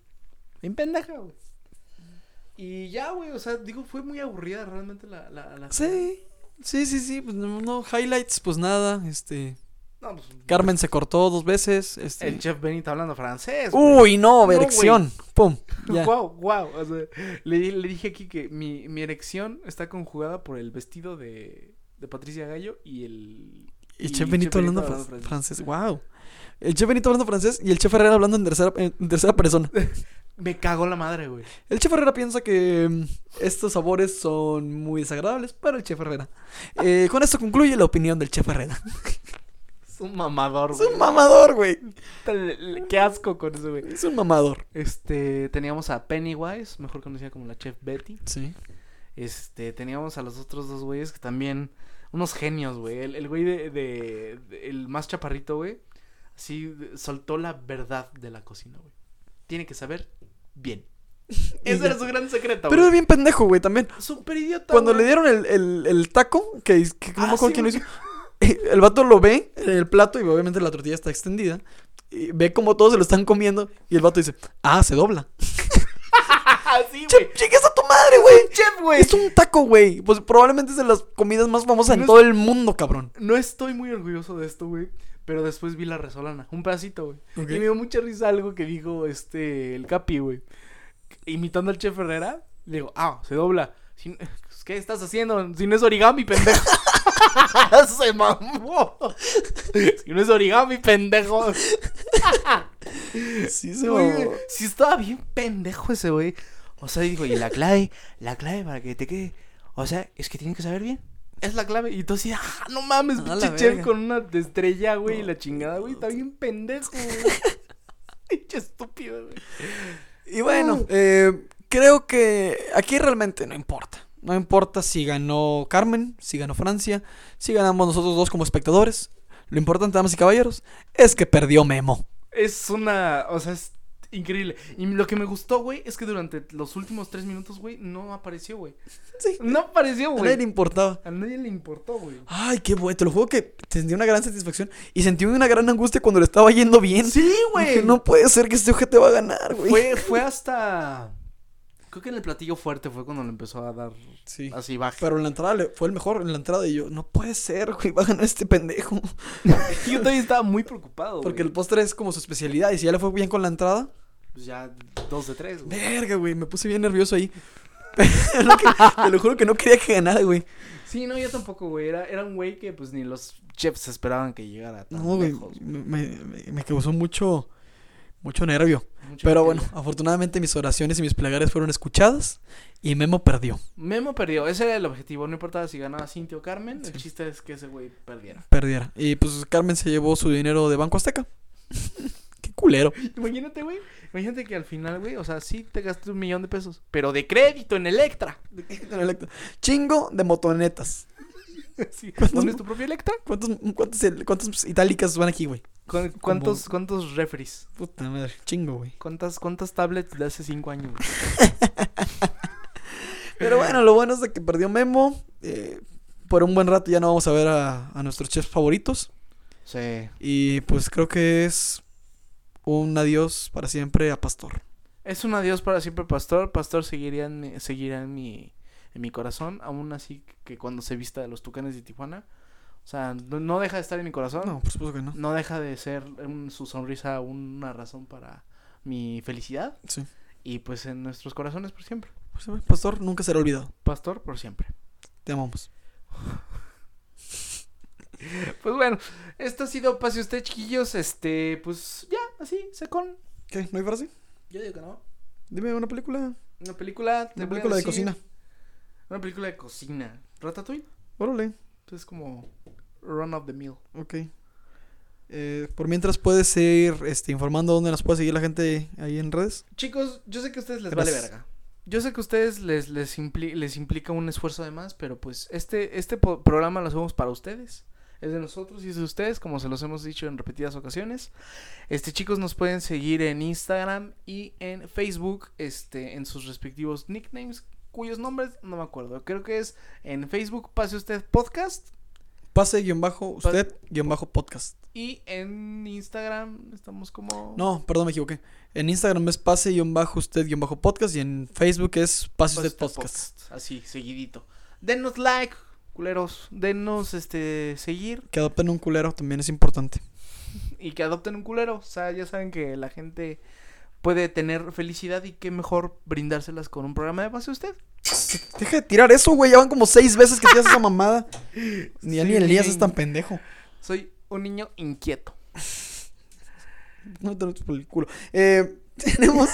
Bien pendeja, güey. Y ya, güey, o sea, digo, fue muy aburrida realmente la... la, la- Sí. Sí, sí, sí. Pues no, no, highlights, pues nada. Este. No, pues, Carmen se cortó dos veces. Este. El chef Benito hablando francés. güey. Uy, no, erección. Pum. Ya. (laughs) Guau, guau. O sea, le, di- le dije aquí que mi, mi erección está conjugada por el vestido de, de Patricia Gallo y el... Y Chef Benito hablando hablando fran- francés. Wow. El Chef Benito hablando francés y el Chef Herrera hablando en tercera, en tercera persona. (laughs) Me cagó la madre, güey. El Chef Herrera piensa que mm, estos sabores son muy desagradables para el Chef Herrera. Eh, con esto concluye la opinión del Chef Herrera. (laughs) Es un mamador, Es güey. un mamador, güey. Qué asco con eso, güey. Es un mamador. Este, teníamos a Pennywise, mejor conocida como la chef Betty. Sí. Este, teníamos a los otros dos güeyes que también, unos genios, güey. El, el güey de, de- de- el más chaparrito, güey, así soltó la verdad de la cocina, güey. Tiene que saber bien. (laughs) Ese era su gran secreto, Pero es güey. bien pendejo, güey, también. Súper idiota, Cuando güey. le dieron el, el, el taco, que, que no Ah, sí, quién lo hizo, (laughs) el vato lo ve en el plato y obviamente la tortilla está extendida. Y ve como todos se lo están comiendo y el vato dice, ah, se dobla. (laughs) Sí, güey. Chingas a tu madre, güey. Chef, güey. Es un taco, güey. Pues probablemente es de las comidas más famosas en No es- todo el mundo, cabrón. No estoy muy orgulloso de esto, güey. Pero después vi la resolana, un pedacito, güey. Y me dio mucha risa algo que dijo este, el Capi, güey. Imitando al chef Herrera, le digo, ah, se dobla. (laughs) ¿Qué estás haciendo? Si no es origami, pendejo. (laughs) se mamó. Si no es origami, pendejo. (laughs) Sí, se Güey, mamó. sí estaba bien pendejo ese, güey. O sea, digo, y la clave, la clave para que te quede. O sea, es que tienen que saber bien. Es la clave. Y tú así, ah, no mames, A la pinche chef con una estrella, güey, y la chingada, güey, está bien pendejo, güey. (laughs) Pinche estúpido, güey. Y bueno, eh, creo que aquí realmente no importa. No importa si ganó Carmen, si ganó Francia, si ganamos nosotros dos como espectadores. Lo importante, damas y caballeros, es que perdió Memo. Es una, o sea, es increíble. Y lo que me gustó, güey, es que durante los últimos tres minutos, güey, no apareció, güey. (laughs) Sí. No apareció, A nadie güey. le importaba. A nadie le importó, güey. Ay, qué bueno. Te lo juro que sentí una gran satisfacción. Y sentí una gran angustia cuando le estaba yendo bien. Sí, güey. no puede ser que este ojete va a ganar, güey. Fue, fue (laughs) hasta. Creo que en el platillo fuerte fue cuando le empezó a dar Sí. así baja. Pero en la entrada le- fue el mejor. En la entrada y yo, no puede ser, güey. Va a ganar este pendejo. (laughs) Yo todavía estaba muy preocupado. Porque güey. el postre es como su especialidad. Y si ya le fue bien con la entrada, Pues ya dos de tres, güey. verga, güey. Me puse bien nervioso ahí. (laughs) Que- te lo juro que no quería que ganara, güey. Sí, no, yo tampoco, güey. Era, era un güey que pues ni los chefs esperaban que llegara tan No, lejos. güey. Me, me- me causó mucho, mucho nervio. Mucho Pero bueno, quería. afortunadamente mis oraciones y mis plegarias fueron escuchadas. Y Memo perdió. Memo perdió. Ese era el objetivo. No importaba si ganaba Cintia o Carmen. El chiste es que ese güey perdiera. Perdiera. Y pues Carmen se llevó su dinero de Banco Azteca. (laughs) Culero. Imagínate, güey. Imagínate que al final, güey, o sea, sí te gasté un millón de pesos. Pero de crédito en Electra. Chingo de motonetas. (laughs) Sí. ¿Cuántos- ¿Pones tu propio Electra? ¿Cuántos, cuántos, cuántos itálicas van aquí, güey? ¿Cu- ¿Cuántos, cuántos referees? Puta madre. Chingo, güey. ¿Cuántas, ¿Cuántas tablets de hace cinco años? güey? (laughs) Pero bueno, lo bueno es de que perdió Memo. eh, por un buen rato ya no vamos a ver a, a nuestros chefs favoritos. Sí. Y pues creo que es un adiós para siempre a Pastor. Es un adiós para siempre, Pastor. Pastor seguiría en seguirá en mi, en mi corazón. Aún así que cuando se vista de los tucanes de Tijuana. O sea, no, no deja de estar en mi corazón. No, por supuesto que no. No deja de ser un- su sonrisa una razón para mi felicidad. Sí. Y pues en nuestros corazones por siempre. Pues, eh, Pastor nunca será olvidado. Pastor por siempre. Te amamos. (laughs) Pues bueno, esto ha sido Pase Usted, chiquillos. Este, pues ya, así, secón. ¿Qué? ¿No hay frase? Yo digo que no. Dime una película. Una película. te Una voy a película de decir- cocina. Una película de cocina. Ratatouille. Órale. Es como Run of the Mill. Ok. Eh, por mientras puedes ir este, informando dónde nos puede seguir la gente ahí en redes. Chicos, yo sé que a ustedes les Gracias. vale verga. Yo sé que a ustedes les, les, impli- les implica un esfuerzo de más, pero pues este, este po- programa lo hacemos para ustedes. Es de nosotros y es de ustedes, como se los hemos dicho en repetidas ocasiones. Este, chicos, nos pueden seguir en Instagram y en Facebook, este, en sus respectivos nicknames, cuyos nombres no me acuerdo. Creo que es en Facebook, pase usted podcast, Pase guion bajo usted guion bajo podcast. y en Instagram estamos como... No, perdón, me equivoqué. En Instagram es pase guion bajo usted guion bajo podcast y en Facebook es pase Pase usted podcast. Así, seguidito. Denos like, culeros. Denos este seguir Que adopten un culero también es importante. y que adopten un culero. O sea, ya saben que la gente puede tener felicidad y qué mejor brindárselas con un programa de base usted. (laughs) Deja de tirar eso, güey. Ya van como seis veces que tiras esa mamada. (laughs) Ni Sí, ni Elías es tan pendejo. Soy un niño inquieto. (laughs) No te lo por el culo. Eh, tenemos.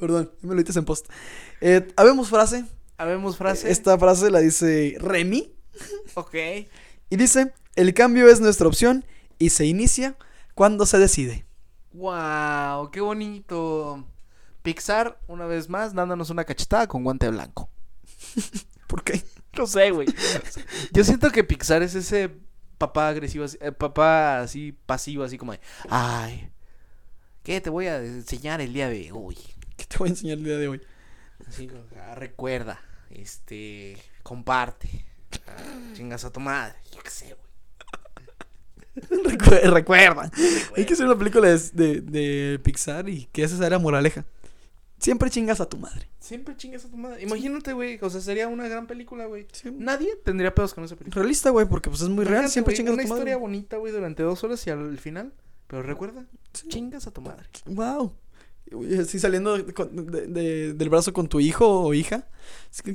Perdón, me lo dices en post. Eh, habemos frase. Habemos frase. Esta frase la dice Remy. Ok. Y dice: El cambio es nuestra opción y se inicia cuando se decide. Wow, qué bonito. Pixar, una vez más, dándonos una cachetada con guante blanco. (laughs) ¿Por qué? No sé, güey. Yo siento que Pixar es ese papá agresivo, así- eh, papá así pasivo, así como de, ay, ¿qué te voy a enseñar el día de hoy? ¿Qué te voy a enseñar el día de hoy? Así, "Ah, recuerda, este, comparte, ah, chingas a tu madre, yo qué sé, güey. (laughs) Recu- Recuerda. Hay que hacer una película de, de- de Pixar y que esa sea la moraleja. Siempre chingas a tu madre. Siempre chingas a tu madre. Imagínate, güey, o sea, sería una gran película, güey. Sí. Nadie tendría pedos con esa película. Realista, güey, porque pues es muy real. Siempre chingas a Una tu madre. historia bonita, güey, durante dos horas y al final, pero recuerda, Sí. chingas a tu madre. Wow. Así saliendo de- con- de- de- del brazo con tu hijo o hija.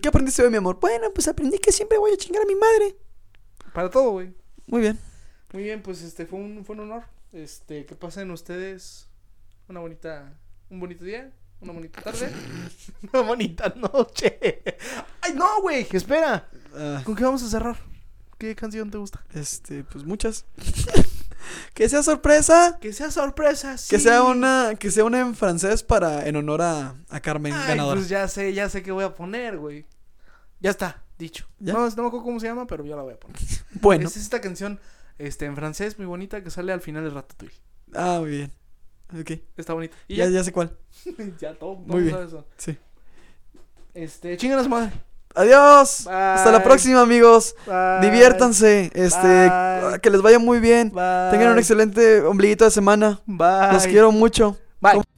¿Qué aprendiste hoy, mi amor? Bueno, pues aprendí que siempre voy a chingar a mi madre. Para todo, güey. Muy bien. Muy bien, pues este fue un, fue un honor. Este, que pasen ustedes una bonita, un bonito día, una bonita tarde, (laughs) una bonita noche. Ay, no, güey, espera. Ah, ¿Con qué vamos a cerrar? ¿Qué canción te gusta? este, pues muchas. (laughs) que sea sorpresa. Que sea sorpresa, Que sí. sea una, que sea una en francés para, en honor a, a Carmen, Ay, ganadora. pues ya sé, ya sé qué voy a poner, güey. Ya está, dicho. ¿Ya? No, no me acuerdo cómo se llama, pero ya la voy a poner. (laughs) Bueno, Es esta canción este, en francés muy bonita que sale al final de Ratatouille. ah, muy bien. Ok, Está bonita. Y ya, ya, ya sé cuál. (laughs) ya todo, Muy bien. eso. Sí. Este, chingan a su madre. Adiós. Hasta la próxima, amigos. Bye. Diviértanse. Este, Bye. que les vaya muy bien. Tengan un excelente ombliguito de semana. Bye. Los quiero mucho. Bye.